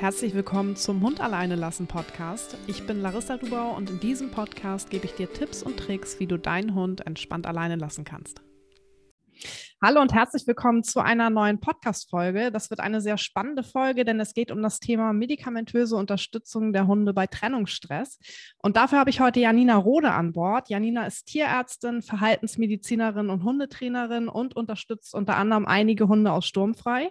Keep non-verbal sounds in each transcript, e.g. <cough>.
Herzlich willkommen zum Hund alleine lassen Podcast. Ich bin Larissa Dubau und in diesem Podcast gebe ich dir Tipps und Tricks, wie du deinen Hund entspannt alleine lassen kannst. Hallo und herzlich willkommen zu einer neuen Podcast-Folge. Das wird eine sehr spannende Folge, denn es geht um das Thema medikamentöse Unterstützung der Hunde bei Trennungsstress. Und dafür habe ich heute Janina Rode an Bord. Janina ist Tierärztin, Verhaltensmedizinerin und Hundetrainerin und unterstützt unter anderem einige Hunde aus Sturmfrei.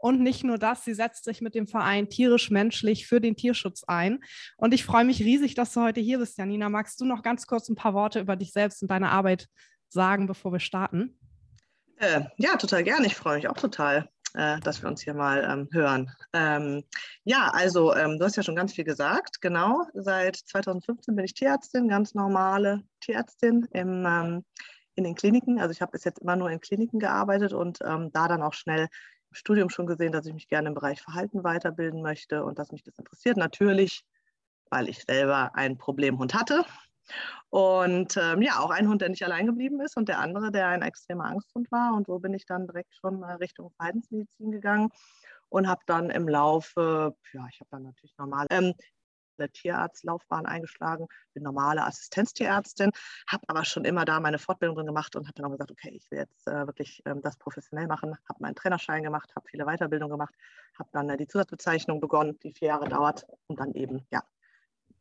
Und nicht nur das, sie setzt sich mit dem Verein tierisch-menschlich für den Tierschutz ein. Und ich freue mich riesig, dass du heute hier bist, Janina. Magst du noch ganz kurz ein paar Worte über dich selbst und deine Arbeit sagen, bevor wir starten? Äh, ja, total gerne. Ich freue mich auch total, äh, dass wir uns hier mal ähm, hören. Ähm, ja, also ähm, du hast ja schon ganz viel gesagt. Genau, seit 2015 bin ich Tierärztin, ganz normale Tierärztin im, ähm, in den Kliniken. Also ich habe bis jetzt immer nur in Kliniken gearbeitet und ähm, da dann auch schnell Studium schon gesehen, dass ich mich gerne im Bereich Verhalten weiterbilden möchte und dass mich das interessiert. Natürlich, weil ich selber einen Problemhund hatte und ähm, ja, auch ein Hund, der nicht allein geblieben ist und der andere, der ein extremer Angsthund war. Und so bin ich dann direkt schon Richtung Verhaltensmedizin gegangen und habe dann im Laufe, ja, ich habe dann natürlich normal ähm, eine Tierarztlaufbahn eingeschlagen, bin normale Assistenztierärztin, habe aber schon immer da meine Fortbildung drin gemacht und habe dann auch gesagt, okay, ich will jetzt äh, wirklich ähm, das professionell machen, habe meinen Trainerschein gemacht, habe viele Weiterbildungen gemacht, habe dann äh, die Zusatzbezeichnung begonnen, die vier Jahre dauert und dann eben, ja,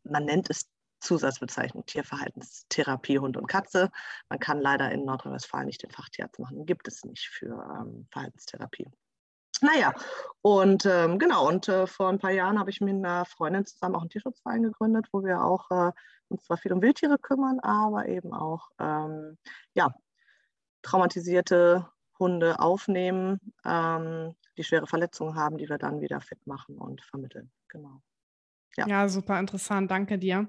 man nennt es Zusatzbezeichnung Tierverhaltenstherapie Hund und Katze. Man kann leider in Nordrhein-Westfalen nicht den Fachtierarzt machen, gibt es nicht für ähm, Verhaltenstherapie. Naja, und ähm, genau, und äh, vor ein paar Jahren habe ich mit einer Freundin zusammen auch einen Tierschutzverein gegründet, wo wir auch äh, uns zwar viel um Wildtiere kümmern, aber eben auch ähm, ja, traumatisierte Hunde aufnehmen, ähm, die schwere Verletzungen haben, die wir dann wieder fit machen und vermitteln. Genau. Ja. ja, super interessant. Danke dir.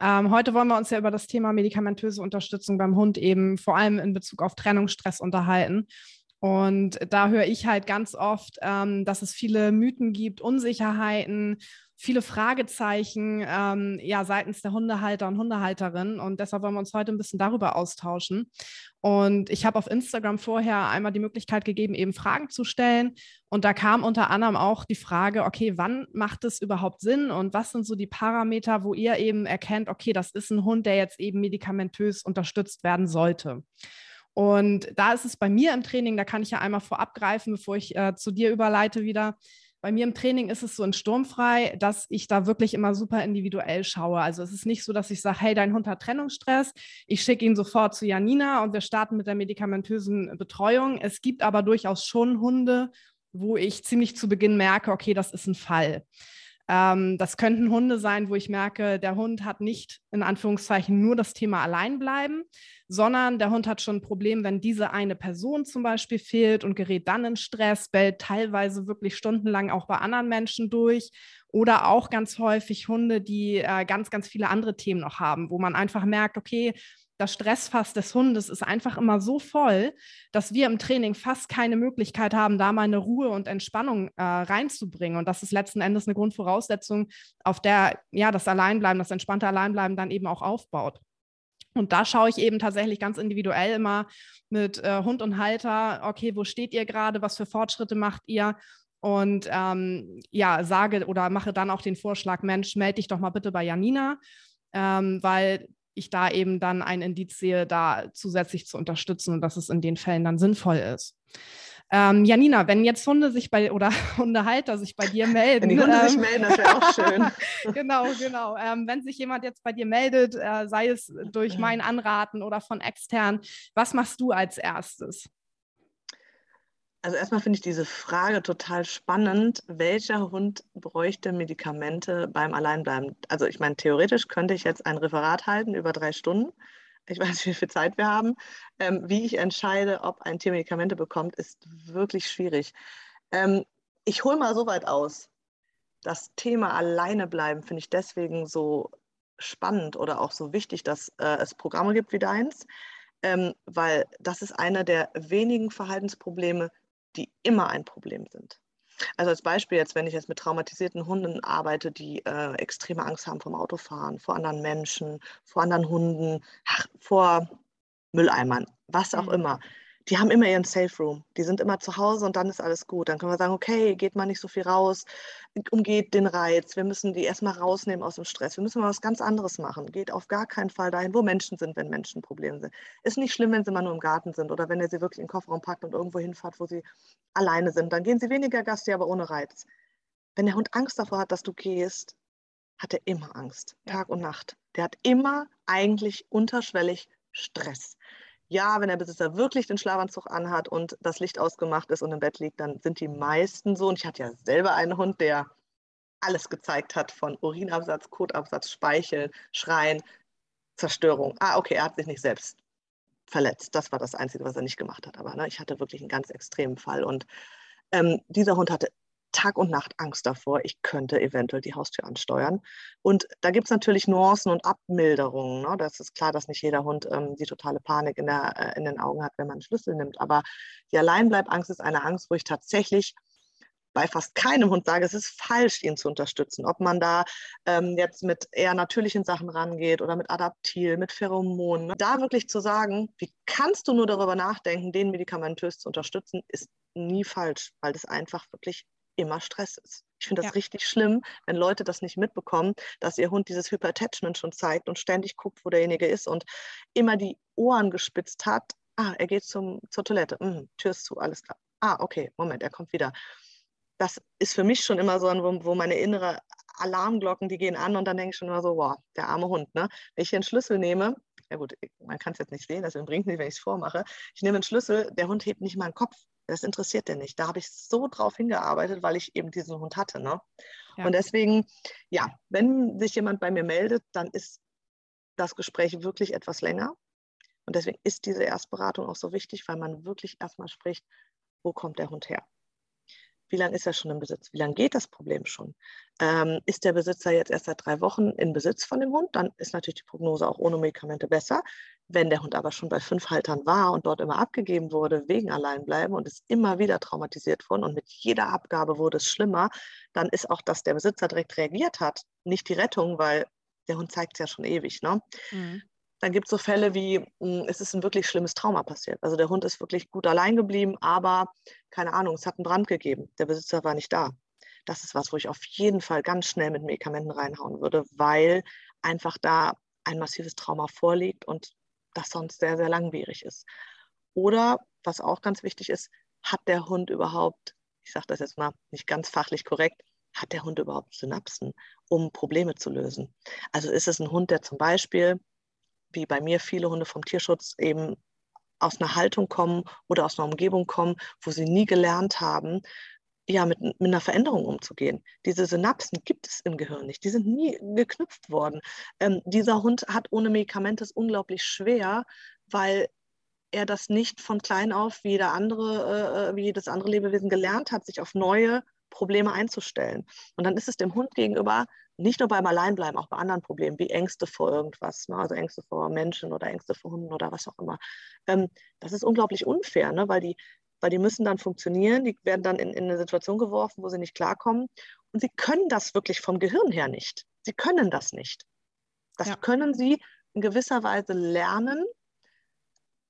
Ähm, heute wollen wir uns ja über das Thema medikamentöse Unterstützung beim Hund eben vor allem in Bezug auf Trennungsstress unterhalten. Und da höre ich halt ganz oft, ähm, dass es viele Mythen gibt, Unsicherheiten, viele Fragezeichen ähm, ja, seitens der Hundehalter und Hundehalterinnen. Und deshalb wollen wir uns heute ein bisschen darüber austauschen. Und ich habe auf Instagram vorher einmal die Möglichkeit gegeben, eben Fragen zu stellen. Und da kam unter anderem auch die Frage, okay, wann macht es überhaupt Sinn und was sind so die Parameter, wo ihr eben erkennt, okay, das ist ein Hund, der jetzt eben medikamentös unterstützt werden sollte. Und da ist es bei mir im Training, da kann ich ja einmal vorab greifen, bevor ich äh, zu dir überleite wieder. Bei mir im Training ist es so in Sturmfrei, dass ich da wirklich immer super individuell schaue. Also es ist nicht so, dass ich sage, hey, dein Hund hat Trennungsstress, ich schicke ihn sofort zu Janina und wir starten mit der medikamentösen Betreuung. Es gibt aber durchaus schon Hunde, wo ich ziemlich zu Beginn merke, okay, das ist ein Fall. Ähm, das könnten Hunde sein, wo ich merke, der Hund hat nicht in Anführungszeichen nur das Thema Alleinbleiben, sondern der Hund hat schon ein Problem, wenn diese eine Person zum Beispiel fehlt und gerät dann in Stress, bellt teilweise wirklich stundenlang auch bei anderen Menschen durch. Oder auch ganz häufig Hunde, die äh, ganz, ganz viele andere Themen noch haben, wo man einfach merkt, okay, das Stressfass des Hundes ist einfach immer so voll, dass wir im Training fast keine Möglichkeit haben, da mal eine Ruhe und Entspannung äh, reinzubringen. Und das ist letzten Endes eine Grundvoraussetzung, auf der ja das Alleinbleiben, das entspannte Alleinbleiben dann eben auch aufbaut. Und da schaue ich eben tatsächlich ganz individuell immer mit äh, Hund und Halter, okay, wo steht ihr gerade, was für Fortschritte macht ihr? Und ähm, ja, sage oder mache dann auch den Vorschlag, Mensch, melde dich doch mal bitte bei Janina, ähm, weil ich da eben dann ein Indiz sehe, da zusätzlich zu unterstützen und dass es in den Fällen dann sinnvoll ist. Ähm, Janina, wenn jetzt Hunde sich bei oder <laughs> Hundehalter sich bei dir melden. Wenn die Hunde ähm, sich melden, das wäre auch schön. <laughs> genau, genau. Ähm, wenn sich jemand jetzt bei dir meldet, äh, sei es durch mein Anraten oder von extern, was machst du als erstes? Also erstmal finde ich diese Frage total spannend. Welcher Hund bräuchte Medikamente beim Alleinbleiben? Also ich meine, theoretisch könnte ich jetzt ein Referat halten über drei Stunden. Ich weiß nicht, wie viel Zeit wir haben. Ähm, wie ich entscheide, ob ein Tier Medikamente bekommt, ist wirklich schwierig. Ähm, ich hole mal so weit aus. Das Thema Alleinebleiben finde ich deswegen so spannend oder auch so wichtig, dass äh, es Programme gibt wie deins, ähm, weil das ist einer der wenigen Verhaltensprobleme, die immer ein Problem sind. Also als Beispiel jetzt, wenn ich jetzt mit traumatisierten Hunden arbeite, die äh, extreme Angst haben vom Autofahren, vor anderen Menschen, vor anderen Hunden, ach, vor Mülleimern, was auch mhm. immer. Die haben immer ihren Safe Room. Die sind immer zu Hause und dann ist alles gut. Dann können wir sagen, okay, geht mal nicht so viel raus, umgeht den Reiz. Wir müssen die erstmal rausnehmen aus dem Stress. Wir müssen mal was ganz anderes machen. Geht auf gar keinen Fall dahin, wo Menschen sind, wenn Menschen Probleme sind. Ist nicht schlimm, wenn sie mal nur im Garten sind oder wenn ihr sie wirklich in den Kofferraum packt und irgendwo hinfahrt, wo sie alleine sind. Dann gehen sie weniger Gasti, aber ohne Reiz. Wenn der Hund Angst davor hat, dass du gehst, hat er immer Angst, Tag und Nacht. Der hat immer eigentlich unterschwellig Stress ja, wenn der Besitzer wirklich den Schlafanzug anhat und das Licht ausgemacht ist und im Bett liegt, dann sind die meisten so. Und ich hatte ja selber einen Hund, der alles gezeigt hat von Urinabsatz, Kotabsatz, Speichel, Schreien, Zerstörung. Ah, okay, er hat sich nicht selbst verletzt. Das war das Einzige, was er nicht gemacht hat. Aber ne, ich hatte wirklich einen ganz extremen Fall. Und ähm, dieser Hund hatte Tag und Nacht Angst davor, ich könnte eventuell die Haustür ansteuern. Und da gibt es natürlich Nuancen und Abmilderungen. Ne? Das ist klar, dass nicht jeder Hund ähm, die totale Panik in, der, äh, in den Augen hat, wenn man einen Schlüssel nimmt. Aber die Alleinbleibangst ist eine Angst, wo ich tatsächlich bei fast keinem Hund sage, es ist falsch, ihn zu unterstützen. Ob man da ähm, jetzt mit eher natürlichen Sachen rangeht oder mit Adaptil, mit Pheromonen. Ne? Da wirklich zu sagen, wie kannst du nur darüber nachdenken, den medikamentös zu unterstützen, ist nie falsch, weil das einfach wirklich immer Stress ist. Ich finde das ja. richtig schlimm, wenn Leute das nicht mitbekommen, dass ihr Hund dieses Hyperattachment schon zeigt und ständig guckt, wo derjenige ist und immer die Ohren gespitzt hat. Ah, er geht zum, zur Toilette. Mhm, Tür ist zu, alles klar. Ah, okay, Moment, er kommt wieder. Das ist für mich schon immer so, wo, wo meine innere Alarmglocken, die gehen an und dann denke ich schon immer so, wow, der arme Hund. Ne? Wenn ich hier einen Schlüssel nehme, ja gut, man kann es jetzt nicht sehen, deswegen bringt es nicht, wenn ich es vormache. Ich nehme einen Schlüssel, der Hund hebt nicht mal den Kopf. Das interessiert den nicht. Da habe ich so drauf hingearbeitet, weil ich eben diesen Hund hatte. Ne? Ja. Und deswegen, ja, wenn sich jemand bei mir meldet, dann ist das Gespräch wirklich etwas länger. Und deswegen ist diese Erstberatung auch so wichtig, weil man wirklich erstmal spricht, wo kommt der Hund her? Wie lange ist er schon im Besitz? Wie lange geht das Problem schon? Ähm, ist der Besitzer jetzt erst seit drei Wochen in Besitz von dem Hund? Dann ist natürlich die Prognose auch ohne Medikamente besser. Wenn der Hund aber schon bei fünf Haltern war und dort immer abgegeben wurde wegen Alleinbleiben und ist immer wieder traumatisiert worden und mit jeder Abgabe wurde es schlimmer, dann ist auch, dass der Besitzer direkt reagiert hat, nicht die Rettung, weil der Hund zeigt es ja schon ewig. Ne? Mhm. Dann gibt es so Fälle wie, hm, es ist ein wirklich schlimmes Trauma passiert. Also der Hund ist wirklich gut allein geblieben, aber keine Ahnung, es hat einen Brand gegeben. Der Besitzer war nicht da. Das ist was, wo ich auf jeden Fall ganz schnell mit Medikamenten reinhauen würde, weil einfach da ein massives Trauma vorliegt und das sonst sehr, sehr langwierig ist. Oder, was auch ganz wichtig ist, hat der Hund überhaupt, ich sage das jetzt mal nicht ganz fachlich korrekt, hat der Hund überhaupt Synapsen, um Probleme zu lösen? Also ist es ein Hund, der zum Beispiel wie bei mir viele Hunde vom Tierschutz eben aus einer Haltung kommen oder aus einer Umgebung kommen, wo sie nie gelernt haben, ja, mit, mit einer Veränderung umzugehen. Diese Synapsen gibt es im Gehirn nicht. Die sind nie geknüpft worden. Ähm, dieser Hund hat ohne Medikamente es unglaublich schwer, weil er das nicht von klein auf wie jeder andere, äh, wie jedes andere Lebewesen gelernt hat, sich auf neue Probleme einzustellen. Und dann ist es dem Hund gegenüber nicht nur beim Alleinbleiben, auch bei anderen Problemen, wie Ängste vor irgendwas, ne? also Ängste vor Menschen oder Ängste vor Hunden oder was auch immer. Ähm, das ist unglaublich unfair, ne? weil, die, weil die müssen dann funktionieren, die werden dann in, in eine Situation geworfen, wo sie nicht klarkommen. Und sie können das wirklich vom Gehirn her nicht. Sie können das nicht. Das ja. können sie in gewisser Weise lernen,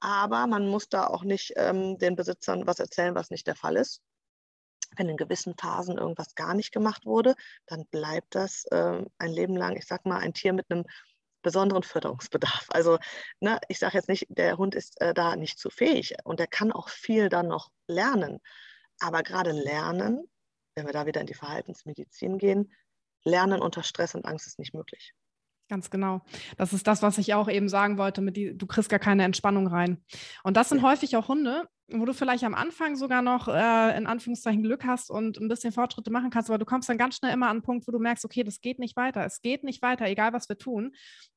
aber man muss da auch nicht ähm, den Besitzern was erzählen, was nicht der Fall ist wenn in gewissen Phasen irgendwas gar nicht gemacht wurde, dann bleibt das äh, ein Leben lang, ich sag mal, ein Tier mit einem besonderen Förderungsbedarf. Also ne, ich sage jetzt nicht, der Hund ist äh, da nicht zu fähig und er kann auch viel dann noch lernen. Aber gerade Lernen, wenn wir da wieder in die Verhaltensmedizin gehen, Lernen unter Stress und Angst ist nicht möglich. Ganz genau. Das ist das, was ich auch eben sagen wollte, mit die, du kriegst gar keine Entspannung rein. Und das sind häufig auch Hunde, wo du vielleicht am Anfang sogar noch äh, in Anführungszeichen Glück hast und ein bisschen Fortschritte machen kannst, aber du kommst dann ganz schnell immer an einen Punkt, wo du merkst, okay, das geht nicht weiter. Es geht nicht weiter, egal was wir tun.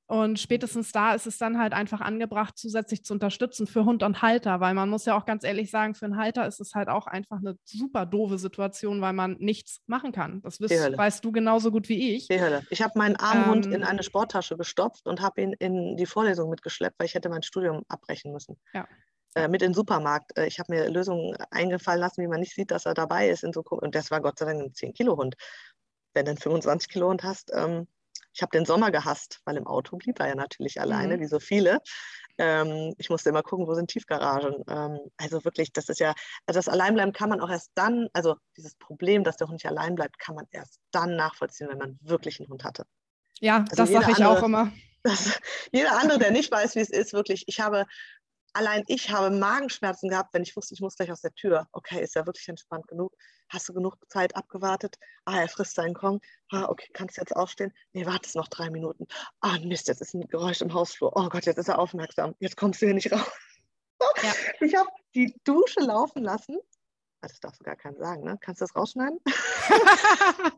Und spätestens da ist es dann halt einfach angebracht, zusätzlich zu unterstützen für Hund und Halter, weil man muss ja auch ganz ehrlich sagen, für einen Halter ist es halt auch einfach eine super doofe Situation, weil man nichts machen kann. Das weißt, weißt du genauso gut wie ich. Die Hölle. Ich habe meinen armen ähm, Hund in eine Sporttasche gestopft und habe ihn in die Vorlesung mitgeschleppt, weil ich hätte mein Studium abbrechen müssen. Ja mit in den Supermarkt. Äh, ich habe mir Lösungen eingefallen lassen, wie man nicht sieht, dass er dabei ist. In so, und das war Gott sei Dank ein 10-Kilo-Hund. Wenn du einen 25-Kilo-Hund hast, ähm, Ich habe den Sommer gehasst, weil im Auto blieb er ja natürlich alleine, mhm. wie so viele. Ähm, ich musste immer gucken, wo sind Tiefgaragen. Ähm, also wirklich, das ist ja, also das Alleinbleiben kann man auch erst dann, also dieses Problem, dass der Hund nicht allein bleibt, kann man erst dann nachvollziehen, wenn man wirklich einen Hund hatte. Ja, also das sage ich andere, auch immer. <laughs> Das, jeder andere, der nicht weiß, wie es ist, wirklich, ich habe allein ich habe Magenschmerzen gehabt, wenn ich wusste, ich muss gleich aus der Tür. Okay, ist ja wirklich entspannt genug. Hast du genug Zeit abgewartet? Ah, er frisst seinen Kong. Ah, okay, kannst du jetzt aufstehen? Nee, wartest noch drei Minuten. Ah, Mist, jetzt ist ein Geräusch im Hausflur. Oh Gott, jetzt ist er aufmerksam. Jetzt kommst du hier nicht raus. Ja. <laughs> Ich habe die Dusche laufen lassen. Ah, das darfst du gar keinem sagen, ne? Kannst du das rausschneiden? <laughs>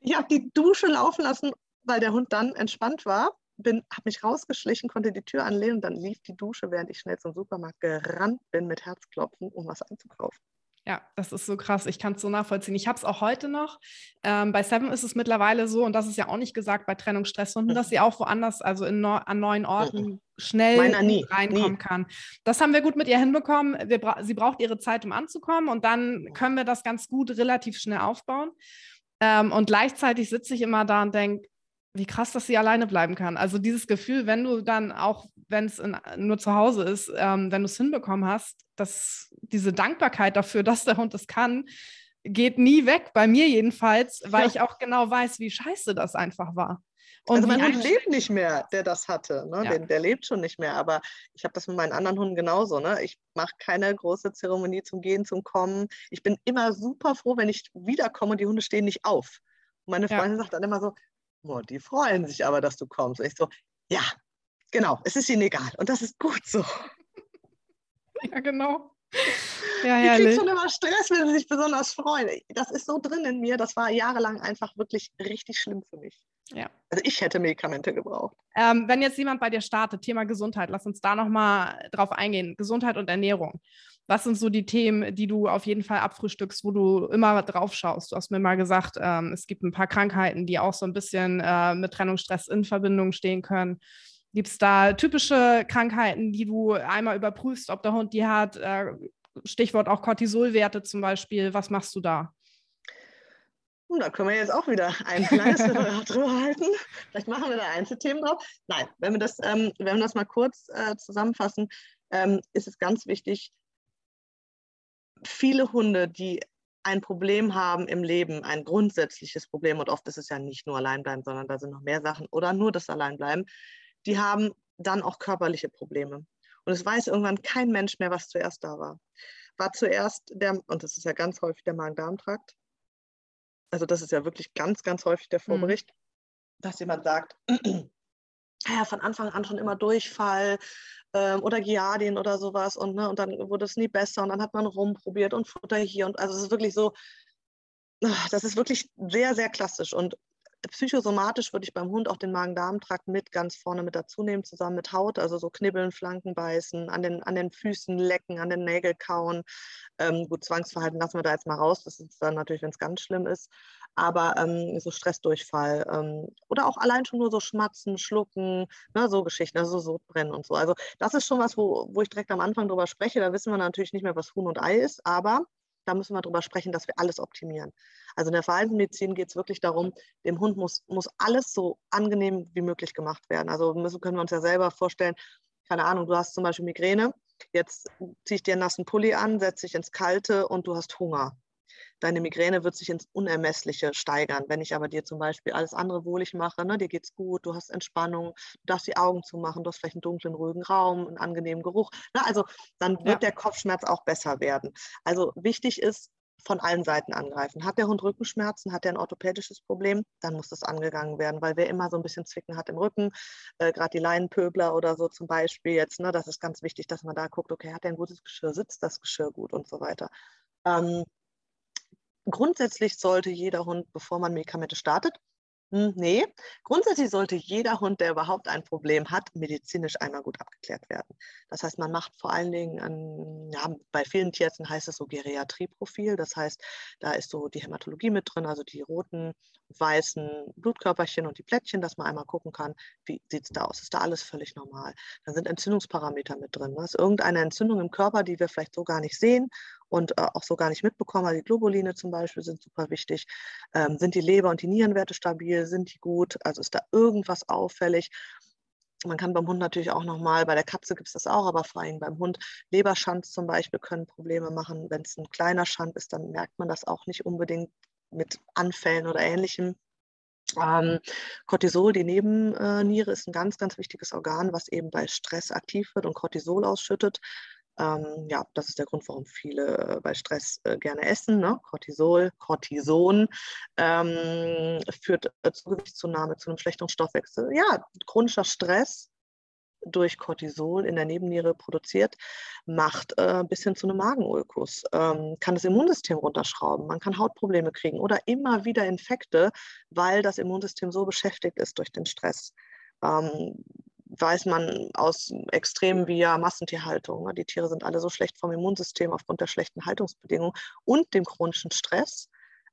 ich habe die Dusche laufen lassen, weil der Hund dann entspannt war bin, habe mich rausgeschlichen, konnte die Tür anlehnen und dann lief die Dusche, während ich schnell zum Supermarkt gerannt bin mit Herzklopfen, um was einzukaufen. Ja, das ist so krass. Ich kann es so nachvollziehen. Ich habe es auch heute noch. Ähm, bei Seven ist es mittlerweile so, und das ist ja auch nicht gesagt bei Trennungsstresshunden, dass sie auch woanders, also in no an neuen Orten, schnell nie, reinkommen nie. kann. Das haben wir gut mit ihr hinbekommen. Bra sie braucht ihre Zeit, um anzukommen, und dann können wir das ganz gut relativ schnell aufbauen. Ähm, und gleichzeitig sitze ich immer da und denke, wie krass, dass sie alleine bleiben kann. Also dieses Gefühl, wenn du dann auch, wenn es nur zu Hause ist, ähm, wenn du es hinbekommen hast, dass diese Dankbarkeit dafür, <laughs> dass der Hund es kann, geht nie weg, bei mir jedenfalls, weil ja. ich auch genau weiß, wie scheiße das einfach war. Und also mein Hund lebt nicht mehr, der das hatte. Ne? Ja. Der, der, lebt schon nicht mehr. Aber ich habe das mit meinen anderen Hunden genauso. Ne? Ich mache keine große Zeremonie zum Gehen, zum Kommen. Ich bin immer super froh, wenn ich wiederkomme und die Hunde stehen nicht auf. Und meine Freundin ja. sagt dann immer so, oh, die freuen sich aber, dass du kommst. Und ich so, ja, genau, es ist ihnen egal. Und das ist gut so. <laughs> Ja, genau. Ja, ich kriege schon immer Stress, wenn sie sich besonders freuen. Das ist so drin in mir. Das war jahrelang einfach wirklich richtig schlimm für mich. Ja. Also ich hätte Medikamente gebraucht. Ähm, wenn jetzt jemand bei dir startet, Thema Gesundheit, lass uns da nochmal drauf eingehen. Gesundheit und Ernährung. Was sind so die Themen, die du auf jeden Fall abfrühstückst, wo du immer drauf schaust? Du hast mir mal gesagt, ähm, es gibt ein paar Krankheiten, die auch so ein bisschen äh, mit Trennungsstress in Verbindung stehen können. Gibt es da typische Krankheiten, die du einmal überprüfst, ob der Hund die hat? Äh, Stichwort auch Cortisolwerte zum Beispiel. Was machst du da? Hm, da können wir jetzt auch wieder ein kleines Referat drüber halten. Vielleicht machen wir da Einzelthemen drauf. Nein, wenn wir das, ähm, wenn wir das mal kurz äh, zusammenfassen, ähm, ist es ganz wichtig, viele Hunde, die ein Problem haben im Leben, ein grundsätzliches Problem, und oft ist es ja nicht nur Alleinbleiben, sondern da sind noch mehr Sachen, oder nur das Alleinbleiben, die haben dann auch körperliche Probleme. Und es weiß irgendwann kein Mensch mehr, was zuerst da war. War zuerst der, und das ist ja ganz häufig der Magen-Darm-Trakt, also das ist ja wirklich ganz, ganz häufig der mhm. Vorbericht, mhm. dass jemand sagt, <clears throat> ja, von Anfang an schon immer Durchfall ähm, oder Giardien oder sowas und, ne, und dann wurde es nie besser und dann hat man rumprobiert und Futter hier und also es ist wirklich so, ah, das ist wirklich sehr, sehr klassisch und psychosomatisch würde ich beim Hund auch den Magen-Darm-Trakt mit ganz vorne mit dazu nehmen, zusammen mit Haut, also so knibbeln, Flanken beißen, an den, an den Füßen lecken, an den Nägeln kauen. Ähm, gut, Zwangsverhalten lassen wir da jetzt mal raus, das ist dann natürlich, wenn es ganz schlimm ist aber ähm, so Stressdurchfall ähm, oder auch allein schon nur so Schmatzen, Schlucken, ne, so Geschichten, also so Sodbrennen und so. Also das ist schon was, wo, wo ich direkt am Anfang drüber spreche. Da wissen wir natürlich nicht mehr, was Huhn und Ei ist, aber da müssen wir drüber sprechen, dass wir alles optimieren. Also in der Verhaltensmedizin geht es wirklich darum, dem Hund muss, muss alles so angenehm wie möglich gemacht werden. Also müssen, können wir uns ja selber vorstellen, keine Ahnung, du hast zum Beispiel Migräne, jetzt ziehe ich dir einen nassen Pulli an, setze dich ins Kalte und du hast Hunger deine Migräne wird sich ins Unermessliche steigern. Wenn ich aber dir zum Beispiel alles andere wohlig mache, ne, dir geht's gut, du hast Entspannung, du darfst die Augen zumachen, du hast vielleicht einen dunklen, ruhigen Raum, einen angenehmen Geruch. Ne, also dann wird ja. der Kopfschmerz auch besser werden. Also wichtig ist, von allen Seiten angreifen. Hat der Hund Rückenschmerzen, hat er ein orthopädisches Problem, dann muss das angegangen werden, weil wer immer so ein bisschen Zwicken hat im Rücken, äh, gerade die Leinenpöbler oder so zum Beispiel jetzt, ne, das ist ganz wichtig, dass man da guckt, okay, hat er ein gutes Geschirr, sitzt das Geschirr gut und so weiter. Ähm, grundsätzlich sollte jeder Hund, bevor man Medikamente startet, hm, nee, grundsätzlich sollte jeder Hund, der überhaupt ein Problem hat, medizinisch einmal gut abgeklärt werden. Das heißt, man macht vor allen Dingen, ein, ja, bei vielen Tierärzten heißt es so Geriatrieprofil. Das heißt, da ist so die Hämatologie mit drin, also die roten, weißen Blutkörperchen und die Plättchen, dass man einmal gucken kann, wie sieht es da aus? Ist da alles völlig normal? Dann sind Entzündungsparameter mit drin. Da ist irgendeine Entzündung im Körper, die wir vielleicht so gar nicht sehen und äh, auch so gar nicht mitbekommen. Also die Globuline zum Beispiel sind super wichtig. Ähm, sind die Leber- und die Nierenwerte stabil? Sind die gut? Also ist da irgendwas auffällig? Man kann beim Hund natürlich auch nochmal, bei der Katze gibt es das auch, aber vor allem beim Hund, Leberschanz zum Beispiel können Probleme machen. Wenn es ein kleiner Schand ist, dann merkt man das auch nicht unbedingt mit Anfällen oder ähnlichem. Ähm, Cortisol, die Nebenniere, ist ein ganz, ganz wichtiges Organ, was eben bei Stress aktiv wird und Cortisol ausschüttet. Ähm, ja, das ist der Grund, warum viele äh, bei Stress äh, gerne essen. Ne? Cortisol, Cortison ähm, führt äh, zu Gewichtszunahme, zu einem schlechteren Stoffwechsel. Ja, chronischer Stress durch Cortisol in der Nebenniere produziert, macht äh, bis hin zu einem Magenulkus, ähm, kann das Immunsystem runterschrauben, man kann Hautprobleme kriegen oder immer wieder Infekte, weil das Immunsystem so beschäftigt ist durch den Stress. Ähm, weiß man aus Extremen wie ja Massentierhaltung. Ne? Die Tiere sind alle so schlecht vom Immunsystem aufgrund der schlechten Haltungsbedingungen und dem chronischen Stress,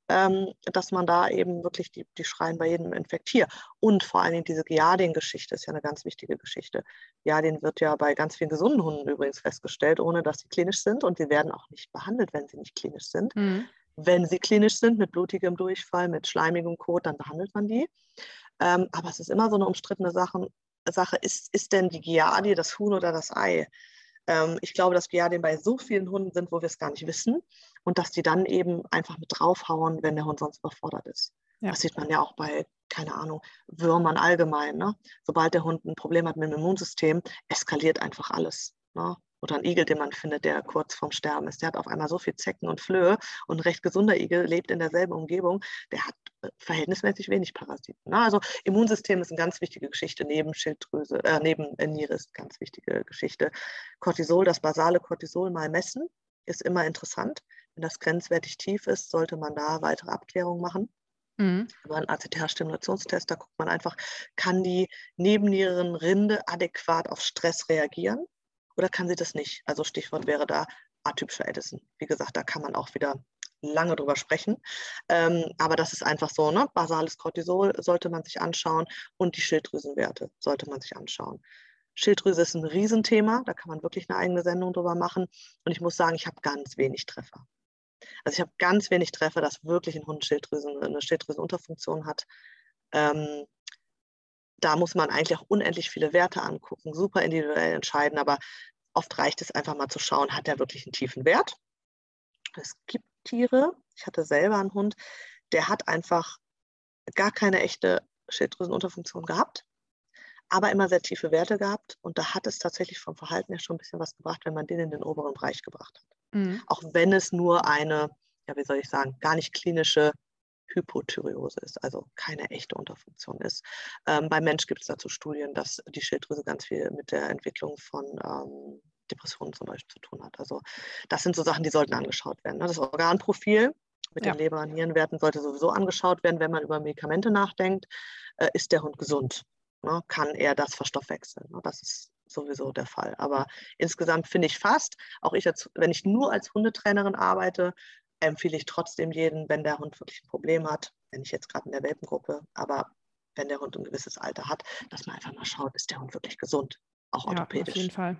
ähm, dass man da eben wirklich, die, die schreien bei jedem Infekt hier. Und vor allen Dingen diese Giardin-Geschichte ist ja eine ganz wichtige Geschichte. Giardin wird ja bei ganz vielen gesunden Hunden übrigens festgestellt, ohne dass sie klinisch sind und sie werden auch nicht behandelt, wenn sie nicht klinisch sind. Mhm. Wenn sie klinisch sind, mit blutigem Durchfall, mit schleimigem Kot, dann behandelt man die. Ähm, aber es ist immer so eine umstrittene Sache, Sache ist, ist denn die Giardie das Huhn oder das Ei? Ähm, ich glaube, dass Giardien bei so vielen Hunden sind, wo wir es gar nicht wissen und dass die dann eben einfach mit draufhauen, wenn der Hund sonst überfordert ist. Ja. Das sieht man ja auch bei, keine Ahnung, Würmern allgemein. Ne? Sobald der Hund ein Problem hat mit dem Immunsystem, eskaliert einfach alles. Ne? Oder ein Igel, den man findet, der kurz vorm Sterben ist. Der hat auf einmal so viel Zecken und Flöhe und ein recht gesunder Igel lebt in derselben Umgebung. Der hat äh, verhältnismäßig wenig Parasiten. Ne? Also Immunsystem ist eine ganz wichtige Geschichte, neben Schilddrüse, äh, neben Niere ist eine ganz wichtige Geschichte. Cortisol, das basale Cortisol mal messen, ist immer interessant. Wenn das grenzwertig tief ist, sollte man da weitere Abklärungen machen. Mhm. Über einen ACTH-Stimulationstest, da guckt man einfach, kann die Nebennierenrinde adäquat auf Stress reagieren? Oder kann sie das nicht? Also Stichwort wäre da atypischer Edison. Wie gesagt, da kann man auch wieder lange drüber sprechen. Ähm, aber das ist einfach so, ne? Basales Cortisol sollte man sich anschauen und die Schilddrüsenwerte sollte man sich anschauen. Schilddrüse ist ein Riesenthema, da kann man wirklich eine eigene Sendung drüber machen. Und ich muss sagen, ich habe ganz wenig Treffer. Also ich habe ganz wenig Treffer, dass wirklich ein Hund Schilddrüsen, eine Schilddrüsenunterfunktion hat. Ähm, da muss man eigentlich auch unendlich viele Werte angucken, super individuell entscheiden, aber oft reicht es einfach mal zu schauen, hat er wirklich einen tiefen Wert? Es gibt Tiere, ich hatte selber einen Hund, der hat einfach gar keine echte Schilddrüsenunterfunktion gehabt, aber immer sehr tiefe Werte gehabt und da hat es tatsächlich vom Verhalten her schon ein bisschen was gebracht, wenn man den in den oberen Bereich gebracht hat. Mhm. Auch wenn es nur eine, ja, wie soll ich sagen, gar nicht klinische Hypothyreose ist, also keine echte Unterfunktion ist. Ähm, beim Mensch gibt es dazu Studien, dass die Schilddrüse ganz viel mit der Entwicklung von ähm, Depressionen zum Beispiel zu tun hat. Also das sind so Sachen, die sollten angeschaut werden. Ne? Das Organprofil mit ja. den Leber- und Nierenwerten sollte sowieso angeschaut werden, wenn man über Medikamente nachdenkt. Äh, ist der Hund gesund? Ne? Kann er das verstoffwechseln? Ne? Das ist sowieso der Fall. Aber insgesamt finde ich fast, auch ich, als, wenn ich nur als Hundetrainerin arbeite, empfehle ich trotzdem jeden, wenn der Hund wirklich ein Problem hat, wenn ich jetzt gerade in der Welpengruppe, aber wenn der Hund ein gewisses Alter hat, dass man einfach mal schaut, ist der Hund wirklich gesund, auch orthopädisch. Ja, auf jeden Fall.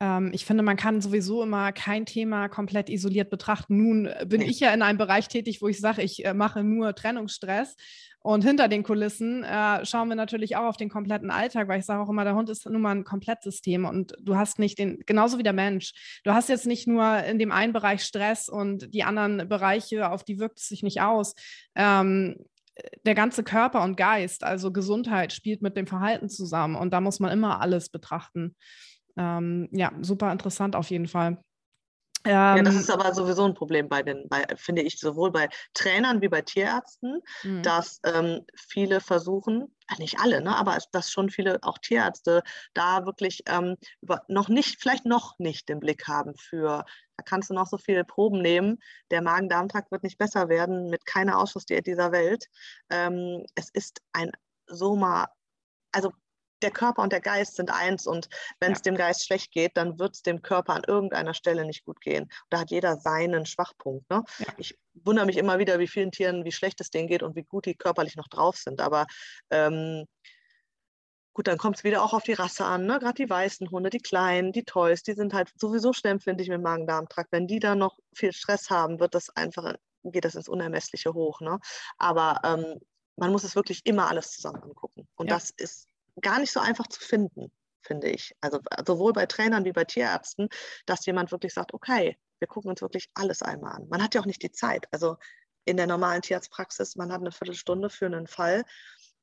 Ähm, ich finde, man kann sowieso immer kein Thema komplett isoliert betrachten. Nun bin nee. ich ja in einem Bereich tätig, wo ich sage, ich äh, mache nur Trennungsstress. Und hinter den Kulissen äh, schauen wir natürlich auch auf den kompletten Alltag, weil ich sage auch immer, der Hund ist nun mal ein Komplettsystem und du hast nicht den, genauso wie der Mensch, du hast jetzt nicht nur in dem einen Bereich Stress und die anderen Bereiche, auf die wirkt es sich nicht aus. Ähm, der ganze Körper und Geist, also Gesundheit, spielt mit dem Verhalten zusammen und da muss man immer alles betrachten. Ähm, ja, super interessant auf jeden Fall. Ähm, ja, das ähm, ist aber sowieso ein Problem bei den, bei, finde ich, sowohl bei Trainern wie bei Tierärzten, mhm. dass ähm, viele versuchen, äh, nicht alle, ne, aber dass schon viele auch Tierärzte da wirklich ähm, über, noch nicht, vielleicht noch nicht den Blick haben für, da kannst du noch so viele Proben nehmen, der Magen-Darm-Trakt wird nicht besser werden mit keiner Ausschussdiät dieser Welt. Ähm, es ist ein Soma, also der Körper und der Geist sind eins und wenn es ja. dem Geist schlecht geht, dann wird es dem Körper an irgendeiner Stelle nicht gut gehen. Da hat jeder seinen Schwachpunkt. Ne? Ja. Ich wundere mich immer wieder, wie vielen Tieren, wie schlecht es denen geht und wie gut die körperlich noch drauf sind. Aber ähm, Gut, dann kommt es wieder auch auf die Rasse an, ne? Gerade die weißen Hunde, die kleinen, die Toys, die sind halt sowieso schnell empfindlich mit Magen-Darm-Trakt. Wenn die dann noch viel Stress haben, wird das einfach, geht das ins Unermessliche hoch. Ne? Aber ähm, man muss es wirklich immer alles zusammen angucken. Und ja. das ist gar nicht so einfach zu finden, finde ich. Also sowohl bei Trainern wie bei Tierärzten, dass jemand wirklich sagt, okay, wir gucken uns wirklich alles einmal an. Man hat ja auch nicht die Zeit. Also in der normalen Tierarztpraxis, man hat eine Viertelstunde für einen Fall